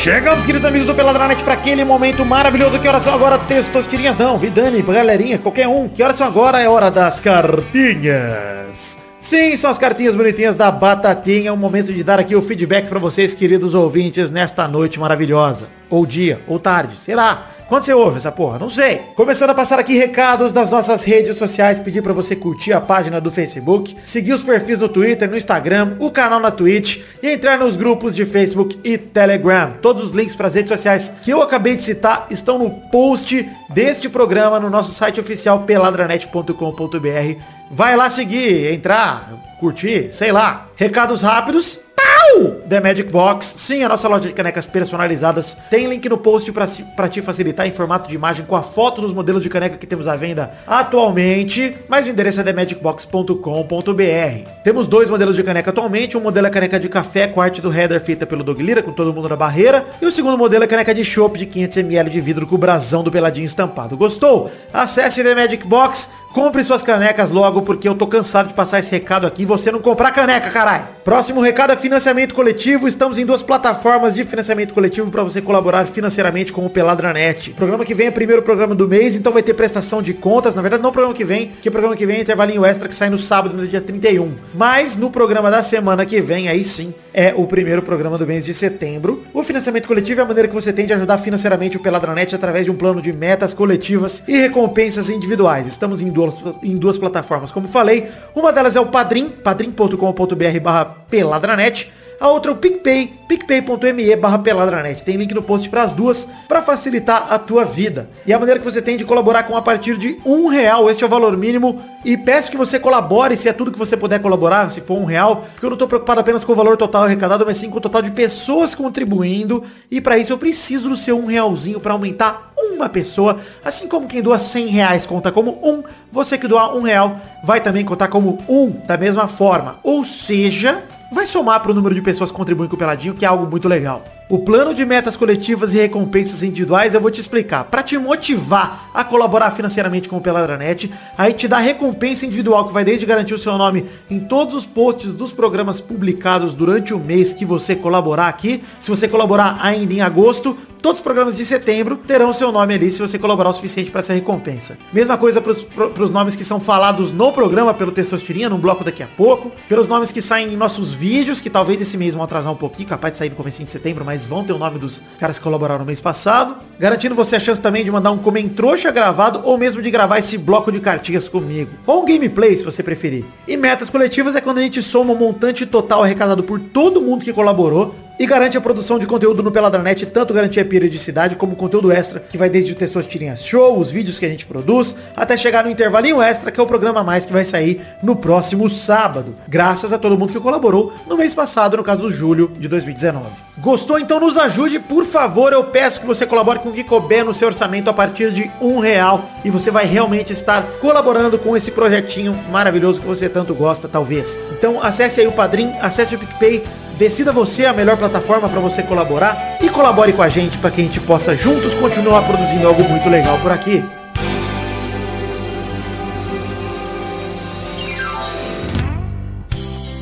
Chegamos, queridos amigos do Peladranet, para aquele momento maravilhoso. Que horas são agora? Testosterinhas não, Vidani, galerinha, qualquer um. Que horas são agora? É hora das cartinhas. Sim, são as cartinhas bonitinhas da Batatinha. É o momento de dar aqui o feedback para vocês, queridos ouvintes, nesta noite maravilhosa. Ou dia, ou tarde, sei lá. Quando você ouve essa porra? Não sei. Começando a passar aqui recados das nossas redes sociais, pedir pra você curtir a página do Facebook, seguir os perfis no Twitter, no Instagram, o canal na Twitch e entrar nos grupos de Facebook e Telegram. Todos os links para as redes sociais que eu acabei de citar estão no post deste programa no nosso site oficial peladranet.com.br. Vai lá seguir, entrar, curtir, sei lá. Recados rápidos. Pau! The Magic Box, sim, a nossa loja de canecas personalizadas. Tem link no post pra te facilitar em formato de imagem com a foto dos modelos de caneca que temos à venda atualmente. Mas o endereço é themagicbox.com.br. Temos dois modelos de caneca atualmente. Um modelo é caneca de café com arte do header feita pelo Dog Lira, com todo mundo na barreira. E o segundo modelo é caneca de chopp de 500ml de vidro com o brasão do Peladinho estampado. Gostou? Acesse The Magic Box. Compre suas canecas logo, porque eu tô cansado de passar esse recado aqui e você não comprar caneca, caralho. Próximo recado é financiamento coletivo. Estamos em duas plataformas de financiamento coletivo para você colaborar financeiramente com o Peladranet. Programa que vem é o primeiro programa do mês, então vai ter prestação de contas. Na verdade, não o programa que vem, que o programa que vem é intervalinho extra que sai no sábado, no dia 31. Mas no programa da semana que vem, aí sim, é o primeiro programa do mês de setembro. O financiamento coletivo é a maneira que você tem de ajudar financeiramente o Peladranet através de um plano de metas coletivas e recompensas individuais. Estamos em duas, em duas plataformas, como falei. Uma delas é o Padrim, padrim.com.br barra peladranet. A outra é o PicPay, picpay.me barra peladranet. Tem link no post para as duas para facilitar a tua vida. E a maneira que você tem de colaborar com a partir de um real. Este é o valor mínimo. E peço que você colabore, se é tudo que você puder colaborar, se for um real, porque eu não estou preocupado apenas com o valor total arrecadado, mas sim com o total de pessoas contribuindo. E para isso eu preciso do seu um realzinho para aumentar um uma pessoa, assim como quem doa 100 reais conta como um, você que doar um real vai também contar como um da mesma forma. Ou seja, vai somar para o número de pessoas que contribuem com o Peladinho, que é algo muito legal. O plano de metas coletivas e recompensas individuais eu vou te explicar. Para te motivar a colaborar financeiramente com o Peladranet, aí te dá recompensa individual que vai desde garantir o seu nome em todos os posts dos programas publicados durante o mês que você colaborar aqui. Se você colaborar ainda em agosto, todos os programas de setembro terão seu nome ali se você colaborar o suficiente para essa recompensa. Mesma coisa para os nomes que são falados no programa pelo Testosterinha, num bloco daqui a pouco. Pelos nomes que saem em nossos vídeos, que talvez esse mês vão atrasar um pouquinho, capaz de sair no começo de setembro, mas vão ter o nome dos caras que colaboraram no mês passado. Garantindo você a chance também de mandar um comentrouxa gravado ou mesmo de gravar esse bloco de cartinhas comigo. Ou um gameplay, se você preferir. E metas coletivas é quando a gente soma o montante total arrecadado por todo mundo que colaborou e garante a produção de conteúdo no Peladranet, tanto garantir a periodicidade como conteúdo extra, que vai desde o Tessoas Tirinhas Show, os vídeos que a gente produz, até chegar no intervalinho extra, que é o programa mais que vai sair no próximo sábado. Graças a todo mundo que colaborou no mês passado, no caso do julho de 2019. Gostou? Então nos ajude, por favor. Eu peço que você colabore com o que couber no seu orçamento a partir de um real. E você vai realmente estar colaborando com esse projetinho maravilhoso que você tanto gosta, talvez. Então acesse aí o Padrim, acesse o PicPay, Decida você a melhor plataforma para você colaborar e colabore com a gente para que a gente possa juntos continuar produzindo algo muito legal por aqui.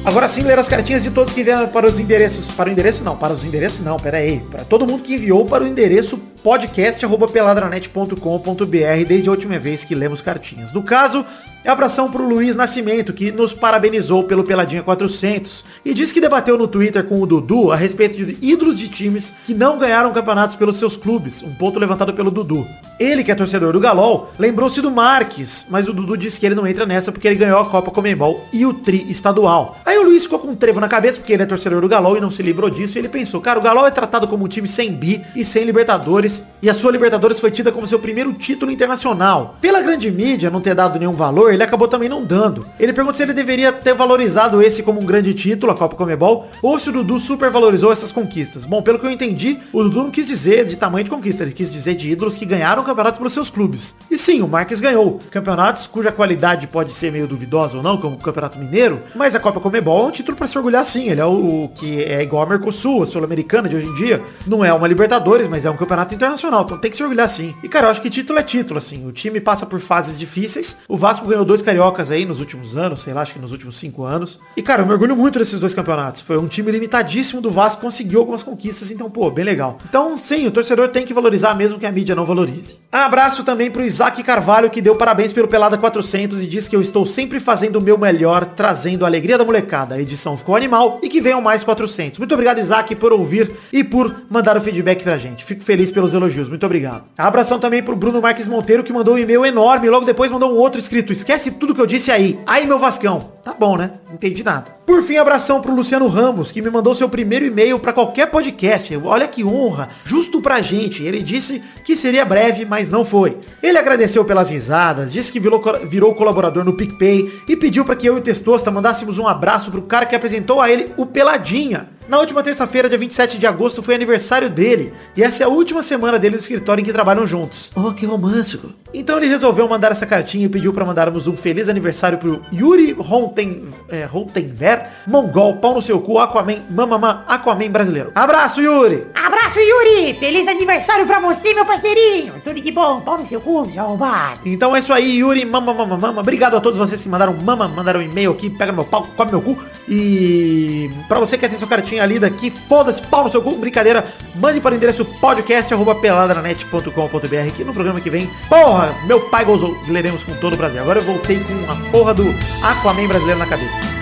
Agora sim, ler as cartinhas de todos que vieram para os endereços. Para o endereço não, para os endereços não, pera aí. Para todo mundo que enviou para o endereço podcast.peladranet.com.br desde a última vez que lemos cartinhas. No caso, é abração pro Luiz Nascimento, que nos parabenizou pelo Peladinha 400 e disse que debateu no Twitter com o Dudu a respeito de ídolos de times que não ganharam campeonatos pelos seus clubes, um ponto levantado pelo Dudu. Ele, que é torcedor do Galol, lembrou-se do Marques, mas o Dudu disse que ele não entra nessa porque ele ganhou a Copa Comembol e o Tri estadual. Aí o Luiz ficou com um trevo na cabeça porque ele é torcedor do Galol e não se livrou disso e ele pensou, cara, o Galol é tratado como um time sem bi e sem Libertadores e a sua Libertadores foi tida como seu primeiro título internacional. Pela grande mídia não ter dado nenhum valor, ele acabou também não dando. Ele pergunta se ele deveria ter valorizado esse como um grande título, a Copa Comebol, ou se o Dudu supervalorizou essas conquistas. Bom, pelo que eu entendi, o Dudu não quis dizer de tamanho de conquista, ele quis dizer de ídolos que ganharam campeonatos pelos seus clubes. E sim, o Marques ganhou. Campeonatos cuja qualidade pode ser meio duvidosa ou não, como o Campeonato Mineiro, mas a Copa Comebol é um título para se orgulhar sim. Ele é o, o que é igual ao Mercosul, a Sul-Americana de hoje em dia. Não é uma Libertadores, mas é um campeonato internacional, então tem que se orgulhar sim. E cara, eu acho que título é título, assim. O time passa por fases difíceis. O Vasco ganhou dois cariocas aí nos últimos anos, sei lá, acho que nos últimos cinco anos. E cara, eu me orgulho muito desses dois campeonatos. Foi um time limitadíssimo do Vasco, conseguiu algumas conquistas, então, pô, bem legal. Então, sim, o torcedor tem que valorizar mesmo que a mídia não valorize. Abraço também pro Isaac Carvalho, que deu parabéns pelo Pelada 400 e diz que eu estou sempre fazendo o meu melhor, trazendo a alegria da molecada. A edição ficou animal e que venham mais 400. Muito obrigado, Isaac, por ouvir e por mandar o feedback pra gente. Fico feliz pelos elogios. Muito obrigado. Abração também pro Bruno Marques Monteiro, que mandou um e-mail enorme logo depois mandou um outro escrito. Esquece tudo que eu disse aí. Aí, meu Vascão. Tá bom, né? Não entendi nada. Por fim, abração pro Luciano Ramos, que me mandou seu primeiro e-mail para qualquer podcast. Olha que honra, justo pra gente. Ele disse que seria breve, mas não foi. Ele agradeceu pelas risadas, disse que virou, virou colaborador no PicPay e pediu para que eu e o Testosta mandássemos um abraço pro cara que apresentou a ele o Peladinha. Na última terça-feira, dia 27 de agosto, foi aniversário dele. E essa é a última semana dele no escritório em que trabalham juntos. Oh, que romântico. Então ele resolveu mandar essa cartinha e pediu para mandarmos um feliz aniversário pro Yuri Ronten, é, Rontenver, Mongol, pau no seu cu, Aquaman, mamamã, Aquaman brasileiro. Abraço, Yuri! Abraço, Yuri! Feliz aniversário pra você, meu parceirinho! Tudo de bom, pau no seu cu, seu arrombado. Então é isso aí, Yuri, mamamama, mama. Obrigado a todos vocês que mandaram mama, mandaram e-mail aqui, pega meu pau, come meu cu. E pra você que quer ter sua cartinha lida aqui, foda-se, pau no seu cu, brincadeira, mande para o endereço podcast.peladranet.com.br que no programa que vem, porra, meu pai gozou, leremos com todo o Brasil. Agora eu voltei com a porra do Aquaman brasileiro na cabeça.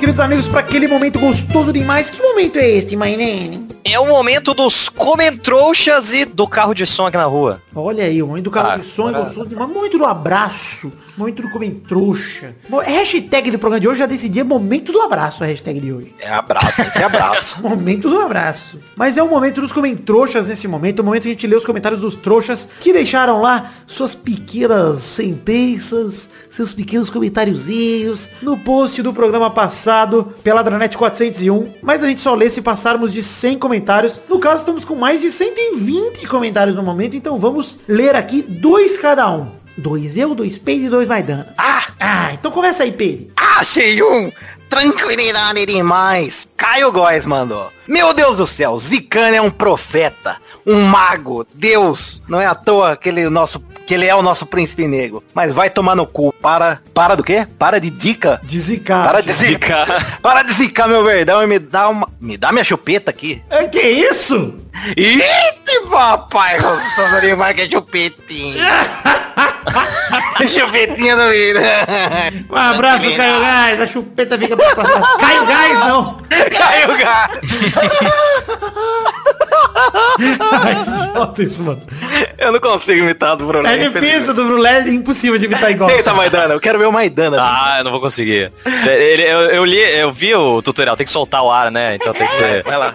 Queridos amigos, para aquele momento gostoso demais. Que momento é este, name? É o momento dos comentrouxas e do carro de som aqui na rua. Olha aí, o momento do carro Ah, de som é gostoso demais. Muito do abraço. Momento do Comentrouxa. Mo- Hashtag do programa de hoje, já decidi, é momento do abraço a hashtag de hoje. É abraço, que abraço. Momento do abraço. Mas é o momento dos comentrouxas nesse momento, o momento que a gente lê os comentários dos trouxas que deixaram lá suas pequenas sentenças, seus pequenos comentáriozinhos no post do programa passado, pela Dranet 401. Mas a gente só lê se passarmos de 100 comentários. No caso, estamos com mais de 120 comentários no momento, então vamos ler aqui dois cada um. Dois eu, dois Peide e dois Maidana. Ah, ah, então começa aí, Peide. Achei um! Tranquilidade demais! Caio Góes mandou. Meu Deus do céu, Zicano é um profeta, um mago, Deus. Não é à toa que ele, é o nosso, que ele é o nosso príncipe negro. Mas vai tomar no cu. Para. Para do quê? Para de dica. De zicar. Para de zicar. Para de zicar meu verdão e me dá uma. Me dá minha chupeta aqui. É, que isso? Ih, papai, gostoso demais que é chupetinha. chupetinha do vida. Um abraço, Caio Gás. A chupeta fica pra passar. Caio Gás, não. Caiu o gato. Ai, que isso, mano. Eu não consigo imitar do Bruno. É difícil do Brulé, é impossível de imitar igual. Eita, Maidana, eu quero ver o Maidana. Ah, eu não vou conseguir. Ele- eu, eu li, eu vi o tutorial, tem que soltar o ar, né? Então tem que ser. Vai lá.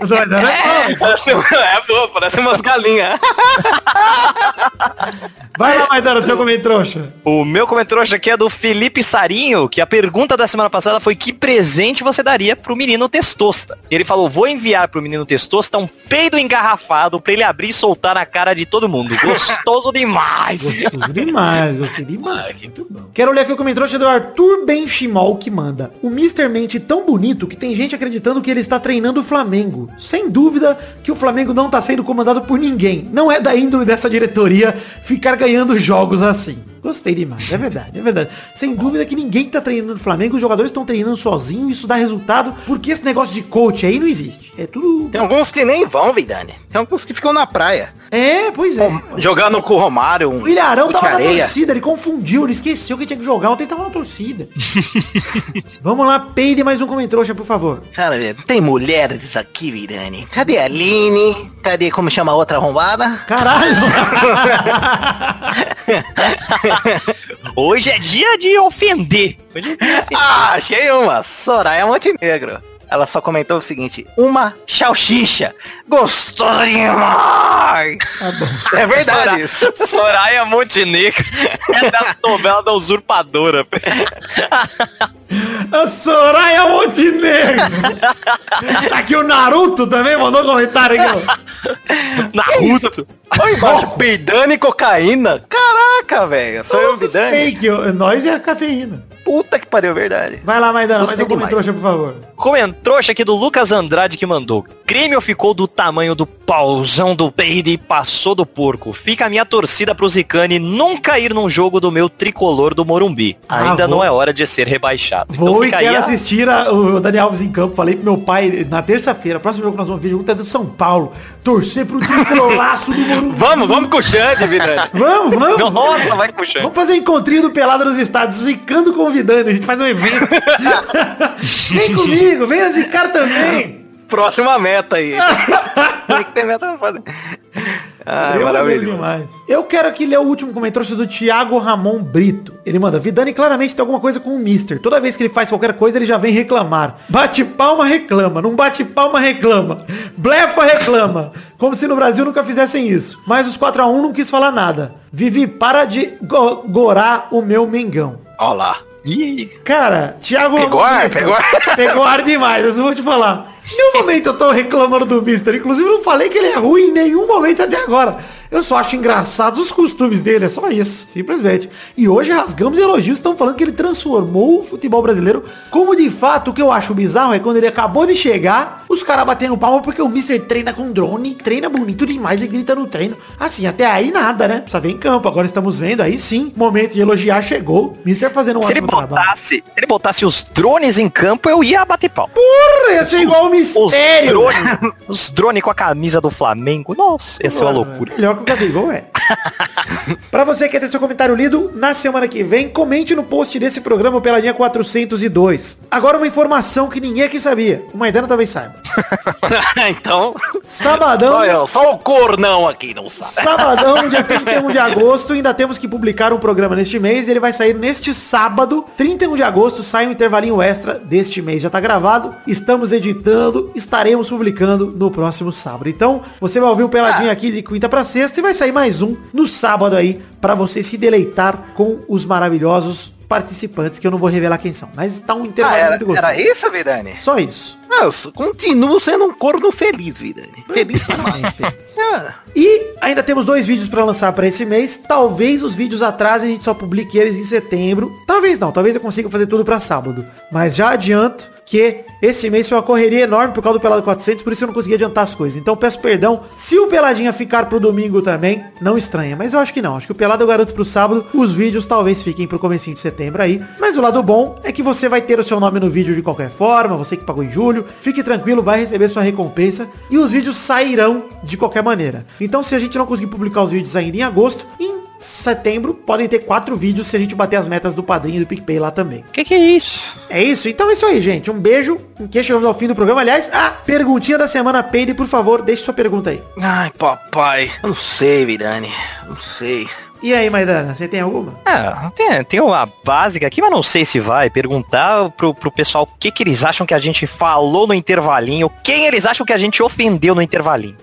Não, não, não, não. Parece, é boa, parece umas galinhas. Vai lá, Maidana, seu comentrouxa. O meu comentário hoje aqui é do Felipe Sarinho, que a pergunta da semana passada foi que presente você daria pro menino Testosta. Ele falou, vou enviar pro menino Testosta um peido engarrafado pra ele abrir e soltar na cara de todo mundo. Gostoso demais. Gostoso demais, gostei demais. Muito bom. Quero ler aqui o comentrouxa do Arthur Benchimol que manda. O Mr. Mente tão bonito que tem gente acreditando que ele está treinando o Flamengo. Sem dúvida que o Flamengo não está sendo comandado por ninguém. Não é da índole dessa diretoria ficar ganhando jogos assim. Gostei demais, é verdade, é verdade. Sem dúvida que ninguém tá treinando no Flamengo, os jogadores estão treinando sozinho, isso dá resultado, porque esse negócio de coach aí não existe. É tudo. Tem alguns que nem vão, Vidani. Tem alguns que ficam na praia. É, pois é. Jogando com o Romário. Um O Ilharão tava na areia. torcida, ele confundiu, ele esqueceu que tinha que jogar, ontem tava na torcida. Vamos lá, peide mais um comentrouxa, por favor. Cara, tem mulheres aqui, Vidani. Cadê a Aline? Cadê, como chama a outra arrombada? Caralho! Hoje é dia de ofender. Hoje é dia de ofender. Ah, achei uma. Soraya Montenegro. Ela só comentou o seguinte, uma salsicha. Gostoso demais. É verdade isso. Soraya Montenegro é da novela da usurpadora. a Soraya Montenegro! Tá Aqui o Naruto também mandou comentário aqui. Naruto. Olha embaixo, peidando e cocaína. Caraca, velho. Sou eu. Fake, nós e a cafeína. Puta que pariu, verdade. Vai lá, Maidana, mais um comentrouxa, por favor. Comentrouxa aqui do Lucas Andrade que mandou. Grêmio ficou do tamanho do pauzão do peido e passou do porco. Fica a minha torcida pro Zicane nunca ir num jogo do meu tricolor do Morumbi. Ah, Ainda vou. não é hora de ser rebaixado. Vou e fica quero a- assistir a- o Dani Alves em campo. Falei pro meu pai na terça-feira, próximo jogo que nós vamos ver, jogo tá do São Paulo. Torcer pro tricololaço do Morumbi. Vamos, vamos com o Xande, Vidani. Vamos, vamos. Nossa, vai puxando. Vamos fazer um encontrinho do Pelado nos estádios, zicando convidando. A gente faz um evento. vem comigo, vem zicar também. Próxima meta aí. Tem que ter meta pra fazer. Ai, Eu maravilhoso. demais. Eu quero aqui ler o último comentário do Thiago Ramon Brito. Ele manda, Vidani claramente tem alguma coisa com o Mister. Toda vez que ele faz qualquer coisa, ele já vem reclamar. Bate palma, reclama. Não bate palma, reclama. Blefa, reclama. Como se no Brasil nunca fizessem isso. Mas os 4x1 não quis falar nada. Vivi, para de go gorar o meu Mengão. Ó lá. Ih, Cara, Thiago... Pegou ar, pegou ar. Pegou ar demais, eu só vou te falar. Nenhum momento eu tô reclamando do Mister. Inclusive, não falei que ele é ruim em nenhum momento até agora. Eu só acho engraçados os costumes dele, é só isso, simplesmente. E hoje rasgamos elogios, estão falando que ele transformou o futebol brasileiro. Como de fato, o que eu acho bizarro é quando ele acabou de chegar, os caras batendo palma porque o Mister treina com drone, treina bonito demais e grita no treino. Assim, até aí nada, né? Precisa ver em campo. Agora estamos vendo, aí sim, momento de elogiar chegou. Mister fazendo um se ele ótimo trabalho. botasse, se ele botasse os drones em campo, eu ia bater pau. Porra, ia ser igual o mistério. os drones com a camisa do Flamengo. Nossa, ia ser uma loucura. Melhor que Gabigol é. pra você que quer ter seu comentário lido, na semana que vem, comente no post desse programa Peladinha 402. Agora uma informação que ninguém aqui sabia. O Maidana talvez saiba. então, Sabadão... só eu, só o cornão aqui não sabe. Sabadão, dia 31 de agosto, ainda temos que publicar um programa neste mês. Ele vai sair neste sábado, 31 de agosto, sai um intervalinho extra deste mês. Já tá gravado, estamos editando, estaremos publicando no próximo sábado. Então, você vai ouvir o Peladinho aqui de quinta pra sexta e vai sair mais um no sábado aí, pra você se deleitar com os maravilhosos participantes, que eu não vou revelar quem são. Mas tá um Ah, intervalo era, muito gostoso. era isso, Vidani? Só isso. Ah, eu continuo sendo um corno feliz, Vidani. Feliz demais. Ah, E ainda temos dois vídeos pra lançar pra esse mês. Talvez os vídeos atrasem e a gente só publique eles em setembro. Talvez não, talvez eu consiga fazer tudo pra sábado. Mas já adianto que esse mês foi uma correria enorme por causa do Pelado 400, por isso eu não consegui adiantar as coisas. Então peço perdão. Se o Peladinha ficar pro domingo também, não estranha. Mas eu acho que não. Acho que o Pelado eu garanto pro sábado. Os vídeos talvez fiquem pro comecinho de setembro aí. Mas o lado bom é que você vai ter o seu nome no vídeo de qualquer forma. Você que pagou em julho. Fique tranquilo, vai receber sua recompensa. E os vídeos sairão de qualquer maneira. Então se a gente não conseguir publicar os vídeos ainda em agosto, em setembro podem ter quatro vídeos se a gente bater as metas do padrinho e do PicPay lá também. Que que é isso? É isso? Então é isso aí, gente. Um beijo. Em que chegamos ao fim do programa. Aliás, a perguntinha da semana, Peide, por favor, deixe sua pergunta aí. Ai, papai. Eu não sei, Vidani. Não sei. E aí, Maidana, você tem alguma? Ah, tem, tem uma básica aqui, mas não sei se vai. Perguntar pro, pro pessoal o que, que eles acham que a gente falou no intervalinho. Quem eles acham que a gente ofendeu no intervalinho.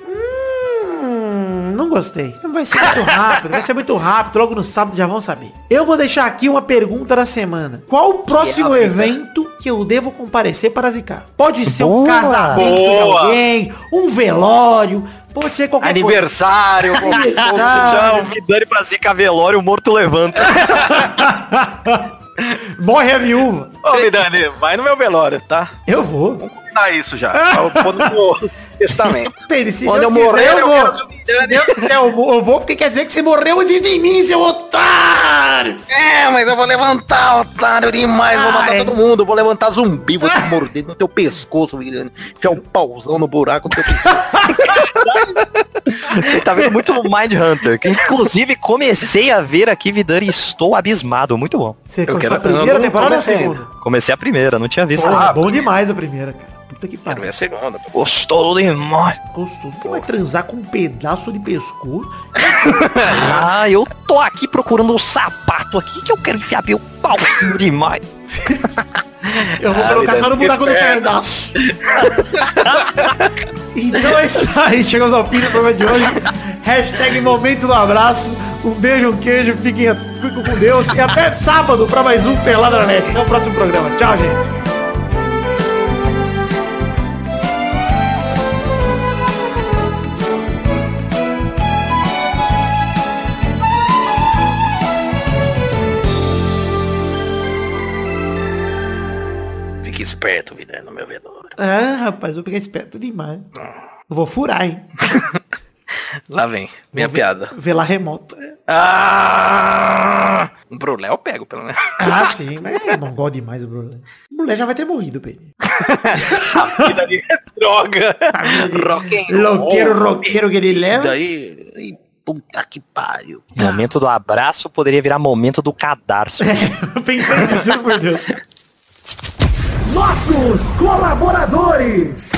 Não gostei. Vai ser muito rápido, vai ser muito rápido. Logo no sábado já vão saber. Eu vou deixar aqui uma pergunta da semana. Qual o próximo é evento que eu devo comparecer para zicar? Pode ser um Boa. casamento de Boa. alguém, um velório, pode ser qualquer Aniversário. coisa. Já Aniversário. o Vidani pra zica velório, o morto levanta. Morre a viúva. Ô, Vidani, vai no meu velório, tá? Eu vou. Vamos combinar isso já. Eu testamento. Pedro, se Quando Deus eu morrer, quiser, eu vou. Se Deus quiser, eu vou, eu vou, porque quer dizer que você morreu antes de mim, seu otário. É, mas eu vou levantar, otário, demais. Vou matar Ai. todo mundo. Eu vou levantar zumbi. Vou te morder no teu pescoço, Vidani. Enfiar um pauzão no buraco do teu pescoço. Você tá vendo muito Mind Hunter, que inclusive comecei a ver aqui, Vidani, e estou abismado. Muito bom. Você Eu quero- a primeira eu temporada ou a comecei segunda? Comecei a primeira, não tinha visto. Porra, bom demais a primeira, cara. Puta que Quero pariu. ver a. Gostou demais. Gostoso. Você vai transar com um pedaço de pescoço? Ah, eu tô aqui procurando um sapato aqui que eu quero enfiar meu pauzinho demais. Eu vou Ah, colocar só no buraco do pedaço. então é isso aí. Chegamos ao fim do programa de hoje. Hashtag momento do abraço. Um beijo, um queijo. Fiquem com Deus. E até sábado pra mais um Pelada na Net. Até o próximo programa. Tchau, gente. Rapaz, eu vou pegar esperto demais. Eu vou furar, hein? Lá vem, minha Vou piada. Velar remoto. Ah! Um brulé eu pego, pelo menos. Ah, sim, mas é mongol demais o Bruno. O Brulé já vai ter morrido, Pedro. Vida de droga. Rock and roll. Loqueiro, roqueiro que ele leva. Daí, puta que pariu. Momento do abraço poderia virar momento do cadarço. Pensando nisso, por Deus. Nossos colaboradores.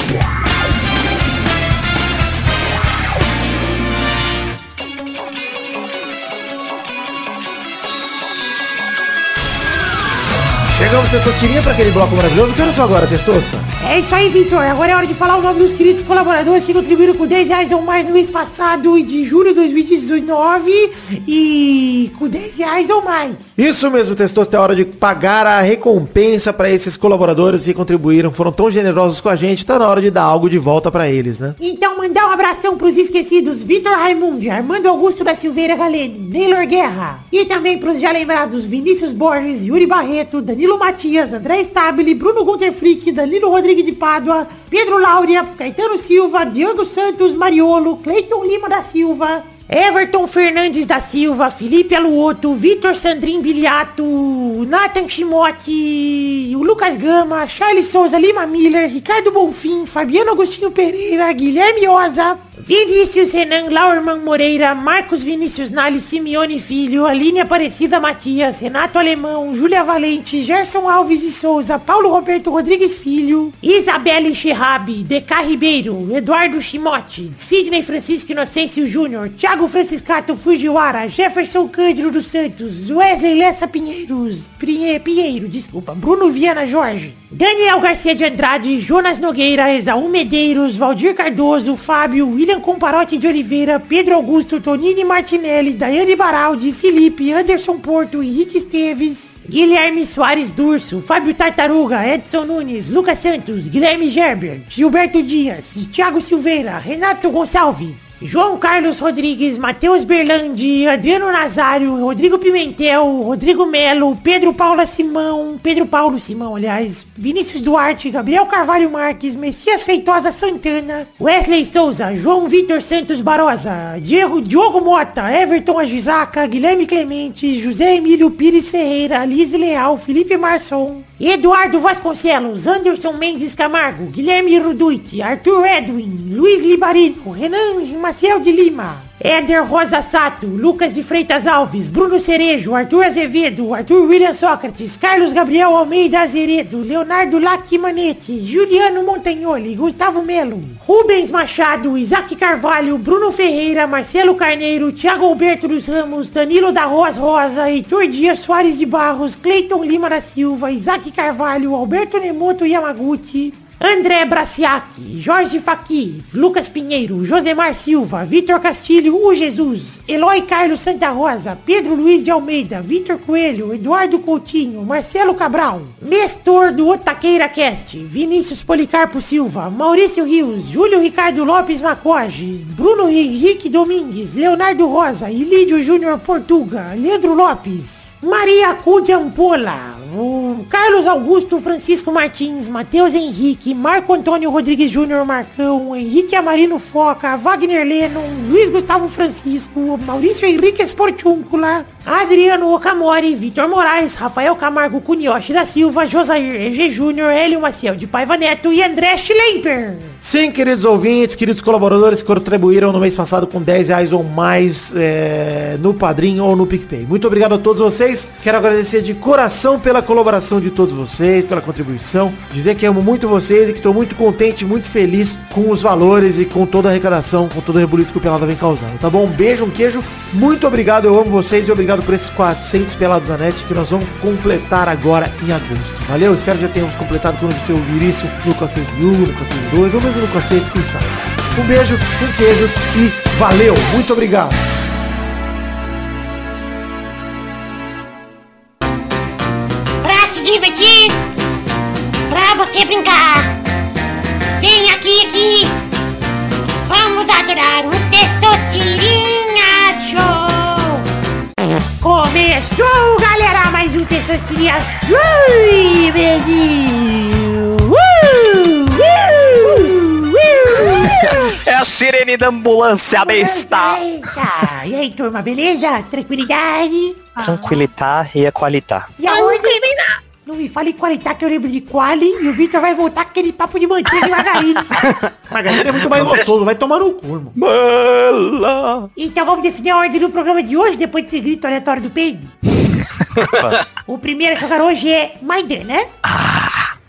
Chegamos, Testosterinha, para aquele bloco maravilhoso. Que horas são agora, Testosta? É isso aí, Vitor. Agora é hora de falar o nome dos queridos colaboradores que contribuíram com 10 reais ou mais no mês passado e de julho de 2019 e com 10 reais ou mais. Isso mesmo, Testosta. É hora de pagar a recompensa para esses colaboradores que contribuíram, foram tão generosos com a gente. Tá na hora de dar algo de volta para eles, né? Então mandar um abração pros esquecidos Vitor Raimundi, Armando Augusto da Silveira Galene, Neylor Guerra. E também pros já lembrados Vinícius Borges, Yuri Barreto, Danilo Matias, André Stabile, Bruno Gunter Frick, Danilo Rodrigues de Pádua, Pedro Laura, Caetano Silva, Diego Santos, Mariolo, Cleiton Lima da Silva, Everton Fernandes da Silva, Felipe Aluoto, Vitor Sandrin Biliato, Nathan Chimote, o Lucas Gama, Charles Souza Lima Miller, Ricardo Bonfim, Fabiano Agostinho Pereira, Guilherme Oza, Vinícius Renan Laurman Moreira, Marcos Vinícius Nali, Simeone Filho, Aline Aparecida Matias, Renato Alemão, Júlia Valente, Gerson Alves e Souza, Paulo Roberto Rodrigues Filho, Isabelle Cherrabi, DK Ribeiro, Eduardo Chimote, Sidney Francisco Inocêncio Júnior, Thiago Franciscato Fujiwara, Jefferson Cândido dos Santos, Wesley Lessa Pinheiros, Pinhe- Pinheiro, desculpa, Bruno Viana Jorge, Daniel Garcia de Andrade, Jonas Nogueira, Exaú Medeiros, Valdir Cardoso, Fábio, William Comparote de Oliveira, Pedro Augusto, Tonini Martinelli, Daiane Baraldi, Felipe, Anderson Porto, Henrique Esteves, Guilherme Soares Durso, Fábio Tartaruga, Edson Nunes, Lucas Santos, Guilherme Gerber, Gilberto Dias, Thiago Silveira, Renato Gonçalves, João Carlos Rodrigues, Matheus Berlandi, Adriano Nazário, Rodrigo Pimentel, Rodrigo Melo, Pedro Paula Simão, Pedro Paulo Simão, aliás, Vinícius Duarte, Gabriel Carvalho Marques, Messias Feitosa Santana, Wesley Souza, João Vitor Santos Barosa, Diego, Diogo Mota, Everton Agisaca, Guilherme Clemente, José Emílio Pires Ferreira, Liz Leal, Felipe Marçom, Eduardo Vasconcelos, Anderson Mendes Camargo, Guilherme Ruduit, Arthur Edwin, Luiz Libarino, Renan Maciel de Lima, Éder Rosa Sato, Lucas de Freitas Alves, Bruno Cerejo, Arthur Azevedo, Arthur William Sócrates, Carlos Gabriel Almeida Azeredo, Leonardo Lacimanete, Juliano Montagnoli, Gustavo Melo, Rubens Machado, Isaac Carvalho, Bruno Ferreira, Marcelo Carneiro, Thiago Alberto dos Ramos, Danilo da Roas Rosa, Heitor Dias Soares de Barros, Cleiton Lima da Silva, Isaac Carvalho, Alberto Nemoto Yamaguchi, André Braciac, Jorge Faqui, Lucas Pinheiro, Josemar Silva, Vitor Castilho, o Jesus, Eloy Carlos Santa Rosa, Pedro Luiz de Almeida, Vitor Coelho, Eduardo Coutinho, Marcelo Cabral, Nestor do Otaqueira Cast, Vinícius Policarpo Silva, Maurício Rios, Júlio Ricardo Lopes Macoge, Bruno Henrique Domingues, Leonardo Rosa, Ilídio Júnior Portuga, Leandro Lopes, Maria Cude Ampola, o Carlos Augusto Francisco Martins, Matheus Henrique, Marco Antônio Rodrigues Júnior Marcão, Henrique Amarino Foca, Wagner Lennon, Luiz Gustavo Francisco, Maurício Henrique Esportúncula, Adriano Okamori, Vitor Moraes, Rafael Camargo Cunioche da Silva, Josair EG Júnior, Hélio Maciel de Paiva Neto e André Schlemper. Sim, queridos ouvintes, queridos colaboradores que contribuíram no mês passado com 10 reais ou mais é, no Padrim ou no PicPay. Muito obrigado a todos vocês. Quero agradecer de coração pela colaboração de todos vocês, pela contribuição. Dizer que amo muito vocês e que estou muito contente, muito feliz com os valores e com toda a arrecadação, com todo o rebuliço que o Pelada vem causando. Tá bom? Um beijo, um queijo. Muito obrigado, eu amo vocês e obrigado por esses 400 Pelados da Net que nós vamos completar agora em agosto. Valeu? Espero que já tenhamos completado quando você ouvir isso no 401, no 402 ou mesmo no 400, quem sabe. Um beijo, um queijo e valeu! Muito obrigado! Pra se divertir, pra você brincar. Começou, galera, mais um Testosterinha Show, Brasil. Uh, uh, uh. É a sirene da ambulância, besta! E aí, turma, beleza? Tranquilidade? Tranquilitar e equalitar. E aonde? Não me fale qualitar que eu lembro de quali e o Victor vai voltar com aquele papo de manteiga e margarina. Margarina é muito mais gostoso, vai tomar no cu, irmão. Bela! Então vamos definir a ordem do programa de hoje, depois desse grito aleatório do peido. o primeiro a jogar hoje é Maidan, né?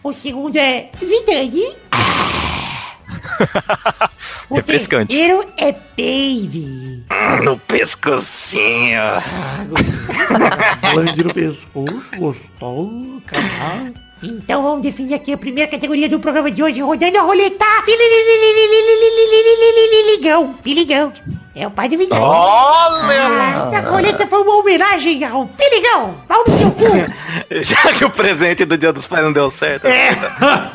O segundo é Vidani. O Refrescante. terceiro é Baby. No pescocinho. Bande no pescoço, gostoso, caralho. Então vamos definir aqui a primeira categoria do programa de hoje, rodando a roleta. Piligão, piligão. É o pai do Vidani. Ah, essa roleta foi uma homenagem ao Piligão. Pau no seu cu. Já que o presente do Dia dos Pais não deu certo.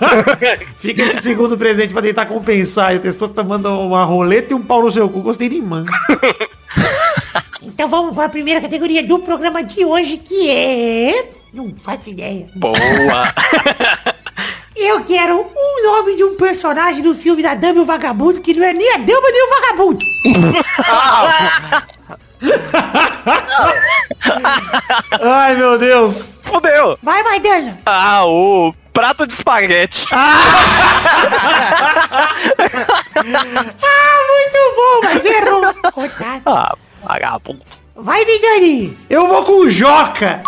Fica esse segundo presente pra tentar compensar. E o Testosta manda uma roleta e um pau no seu cu. Gostei de mano. Então vamos para a primeira categoria do programa de hoje, que é... Não faço ideia. Boa. Eu quero um nome de um personagem do filme da Dama e o Vagabundo que não é nem a Dama nem o Vagabundo. Ai, meu Deus. Fudeu. Vai, Maidana. Ah, o prato de espaguete. Ah, muito bom, mas errou. Coitado. Ah, vagabundo. Vai, Vidani. Eu vou com o Joca.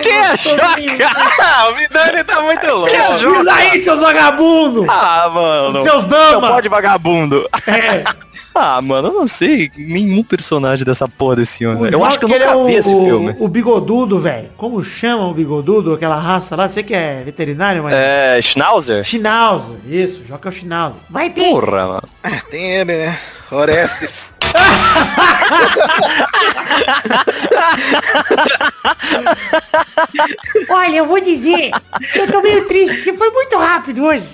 Que é gostosinho. choca? o Vidani tá muito louco. Diz aí, seus vagabundos. Ah, mano. Seus Não dama. pode vagabundo. É. Ah, mano, eu não sei nenhum personagem dessa porra desse filme. O Eu acho que eu nunca é o, vi esse o- filme. O bigodudo, velho. Como chama o bigodudo, aquela raça lá? Você que é veterinário, mas... É, Schnauzer? Schnauzer. Isso, Joca é o Schnauzer. Vai, Pedro. Porra, mano. Tem ele, né? Orestes. Olha, eu vou dizer que eu tô meio triste, porque foi muito rápido hoje.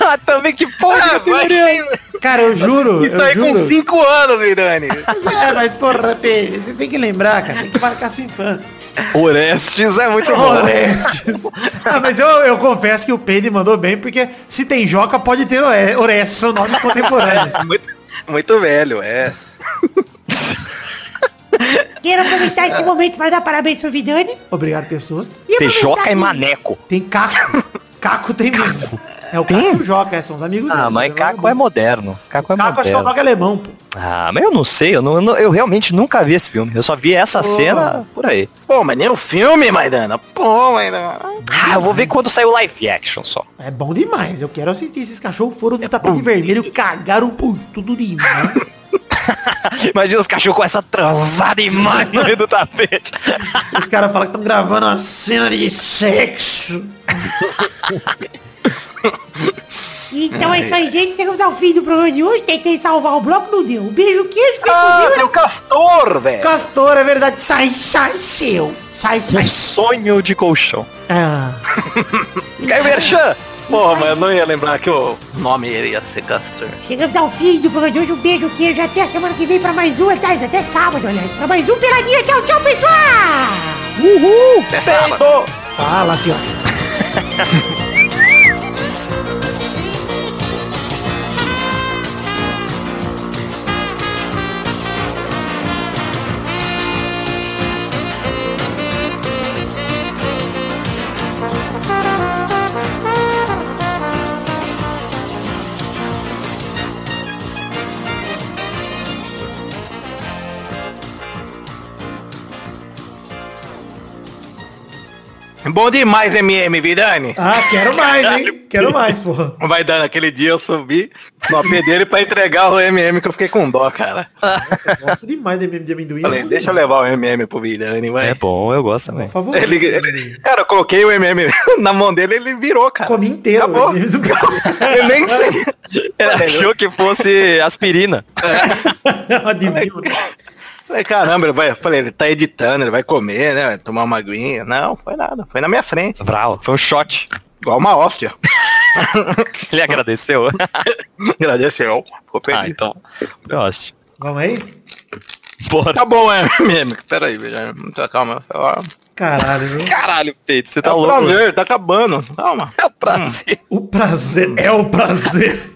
Ah, também que porra. Ah, Cara, eu juro, Isso eu aí juro. com 5 anos, Vidani. É, mas porra, Pedro, você tem que lembrar, cara. Tem que marcar a sua infância. Orestes é muito bom. Orestes. Ah, mas eu, eu confesso que o Pedro mandou bem, porque se tem Joca, pode ter Ore- Orestes, são nomes contemporâneos. Muito, muito velho, é. Quero aproveitar esse momento para dar parabéns pro Vidani. Obrigado, pessoas. E Tejoca que- e Maneco. Tem Caco. Caco tem mesmo. É o Caco e o Joca, é, são os amigos Ah, mas é Caco é vagabundo. moderno. Caco é Caco acho que é o moderno. nome alemão, pô. Ah, mas eu não sei, eu, não, eu, realmente nunca vi esse filme. Eu só vi essa cena por aí. Pô, mas nem o filme, Maidana. Pô, Maidana. Ah, eu vou ver quando sair o live action só. É bom demais, eu quero assistir. Esses cachorros foram no tapete vermelho, cagaram por tudo demais. Imagina os cachorros com essa transada demais no meio do tapete. Os caras falam que estão gravando uma cena de sexo. Então é isso aí, gente. Chegamos ao fim do programa de hoje. Tentei salvar o bloco, não deu. Um beijo, queijo, Ah, o Castor, velho. Castor, é verdade. Sai, sai, seu. Sai, sai. Sonho de colchão. Ah, Caiu Merchan! Porra, mas eu não ia lembrar que o nome iria ser Castor. Chegamos ao fim do programa de hoje. Um beijo, queijo. Até a semana que vem pra mais um. Até, até sábado, aliás. Pra mais um Peladinha. Tchau, tchau, pessoal. Uhul! Até sábado! fala, fiote. Bom demais, MM, Vidani. Ah, quero mais, hein? Quero mais, porra. Vai dando aquele dia eu subi no AP dele pra entregar o MM que eu fiquei com dó, cara. Gosto demais de, de amendoim. Falei, deixa eu levar o MM pro Vidani, vai. É bom, eu gosto também. Por favor. Ele, ele- cara, eu coloquei o MM na mão dele ele virou, cara. Comi inteiro. Acabou. Eu nem sei. Ele achou que fosse aspirina. Adivinho. Falei, caramba, ele vai, falei, ele tá editando, ele vai comer, né? Vai tomar uma aguinha. Não, foi nada, foi na minha frente. Brau, foi um shot. Igual uma hóstia. Ele agradeceu. Agradeceu. Ficou ah, então. Gosto. Vamos aí? Bora. Tá bom, é. Pera aí, velho. Muita calma. Ó, Caralho, viu? Caralho, Peito, você É tá um louco. prazer, tá acabando. Calma. É o prazer. O prazer é o prazer.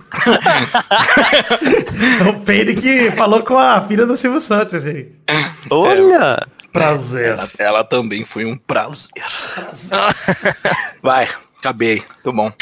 É o Pedro que falou com a filha do Silvio Santos, assim. Olha! Prazer. Ela, ela também foi um prazer. Vai, acabei. Tudo bom.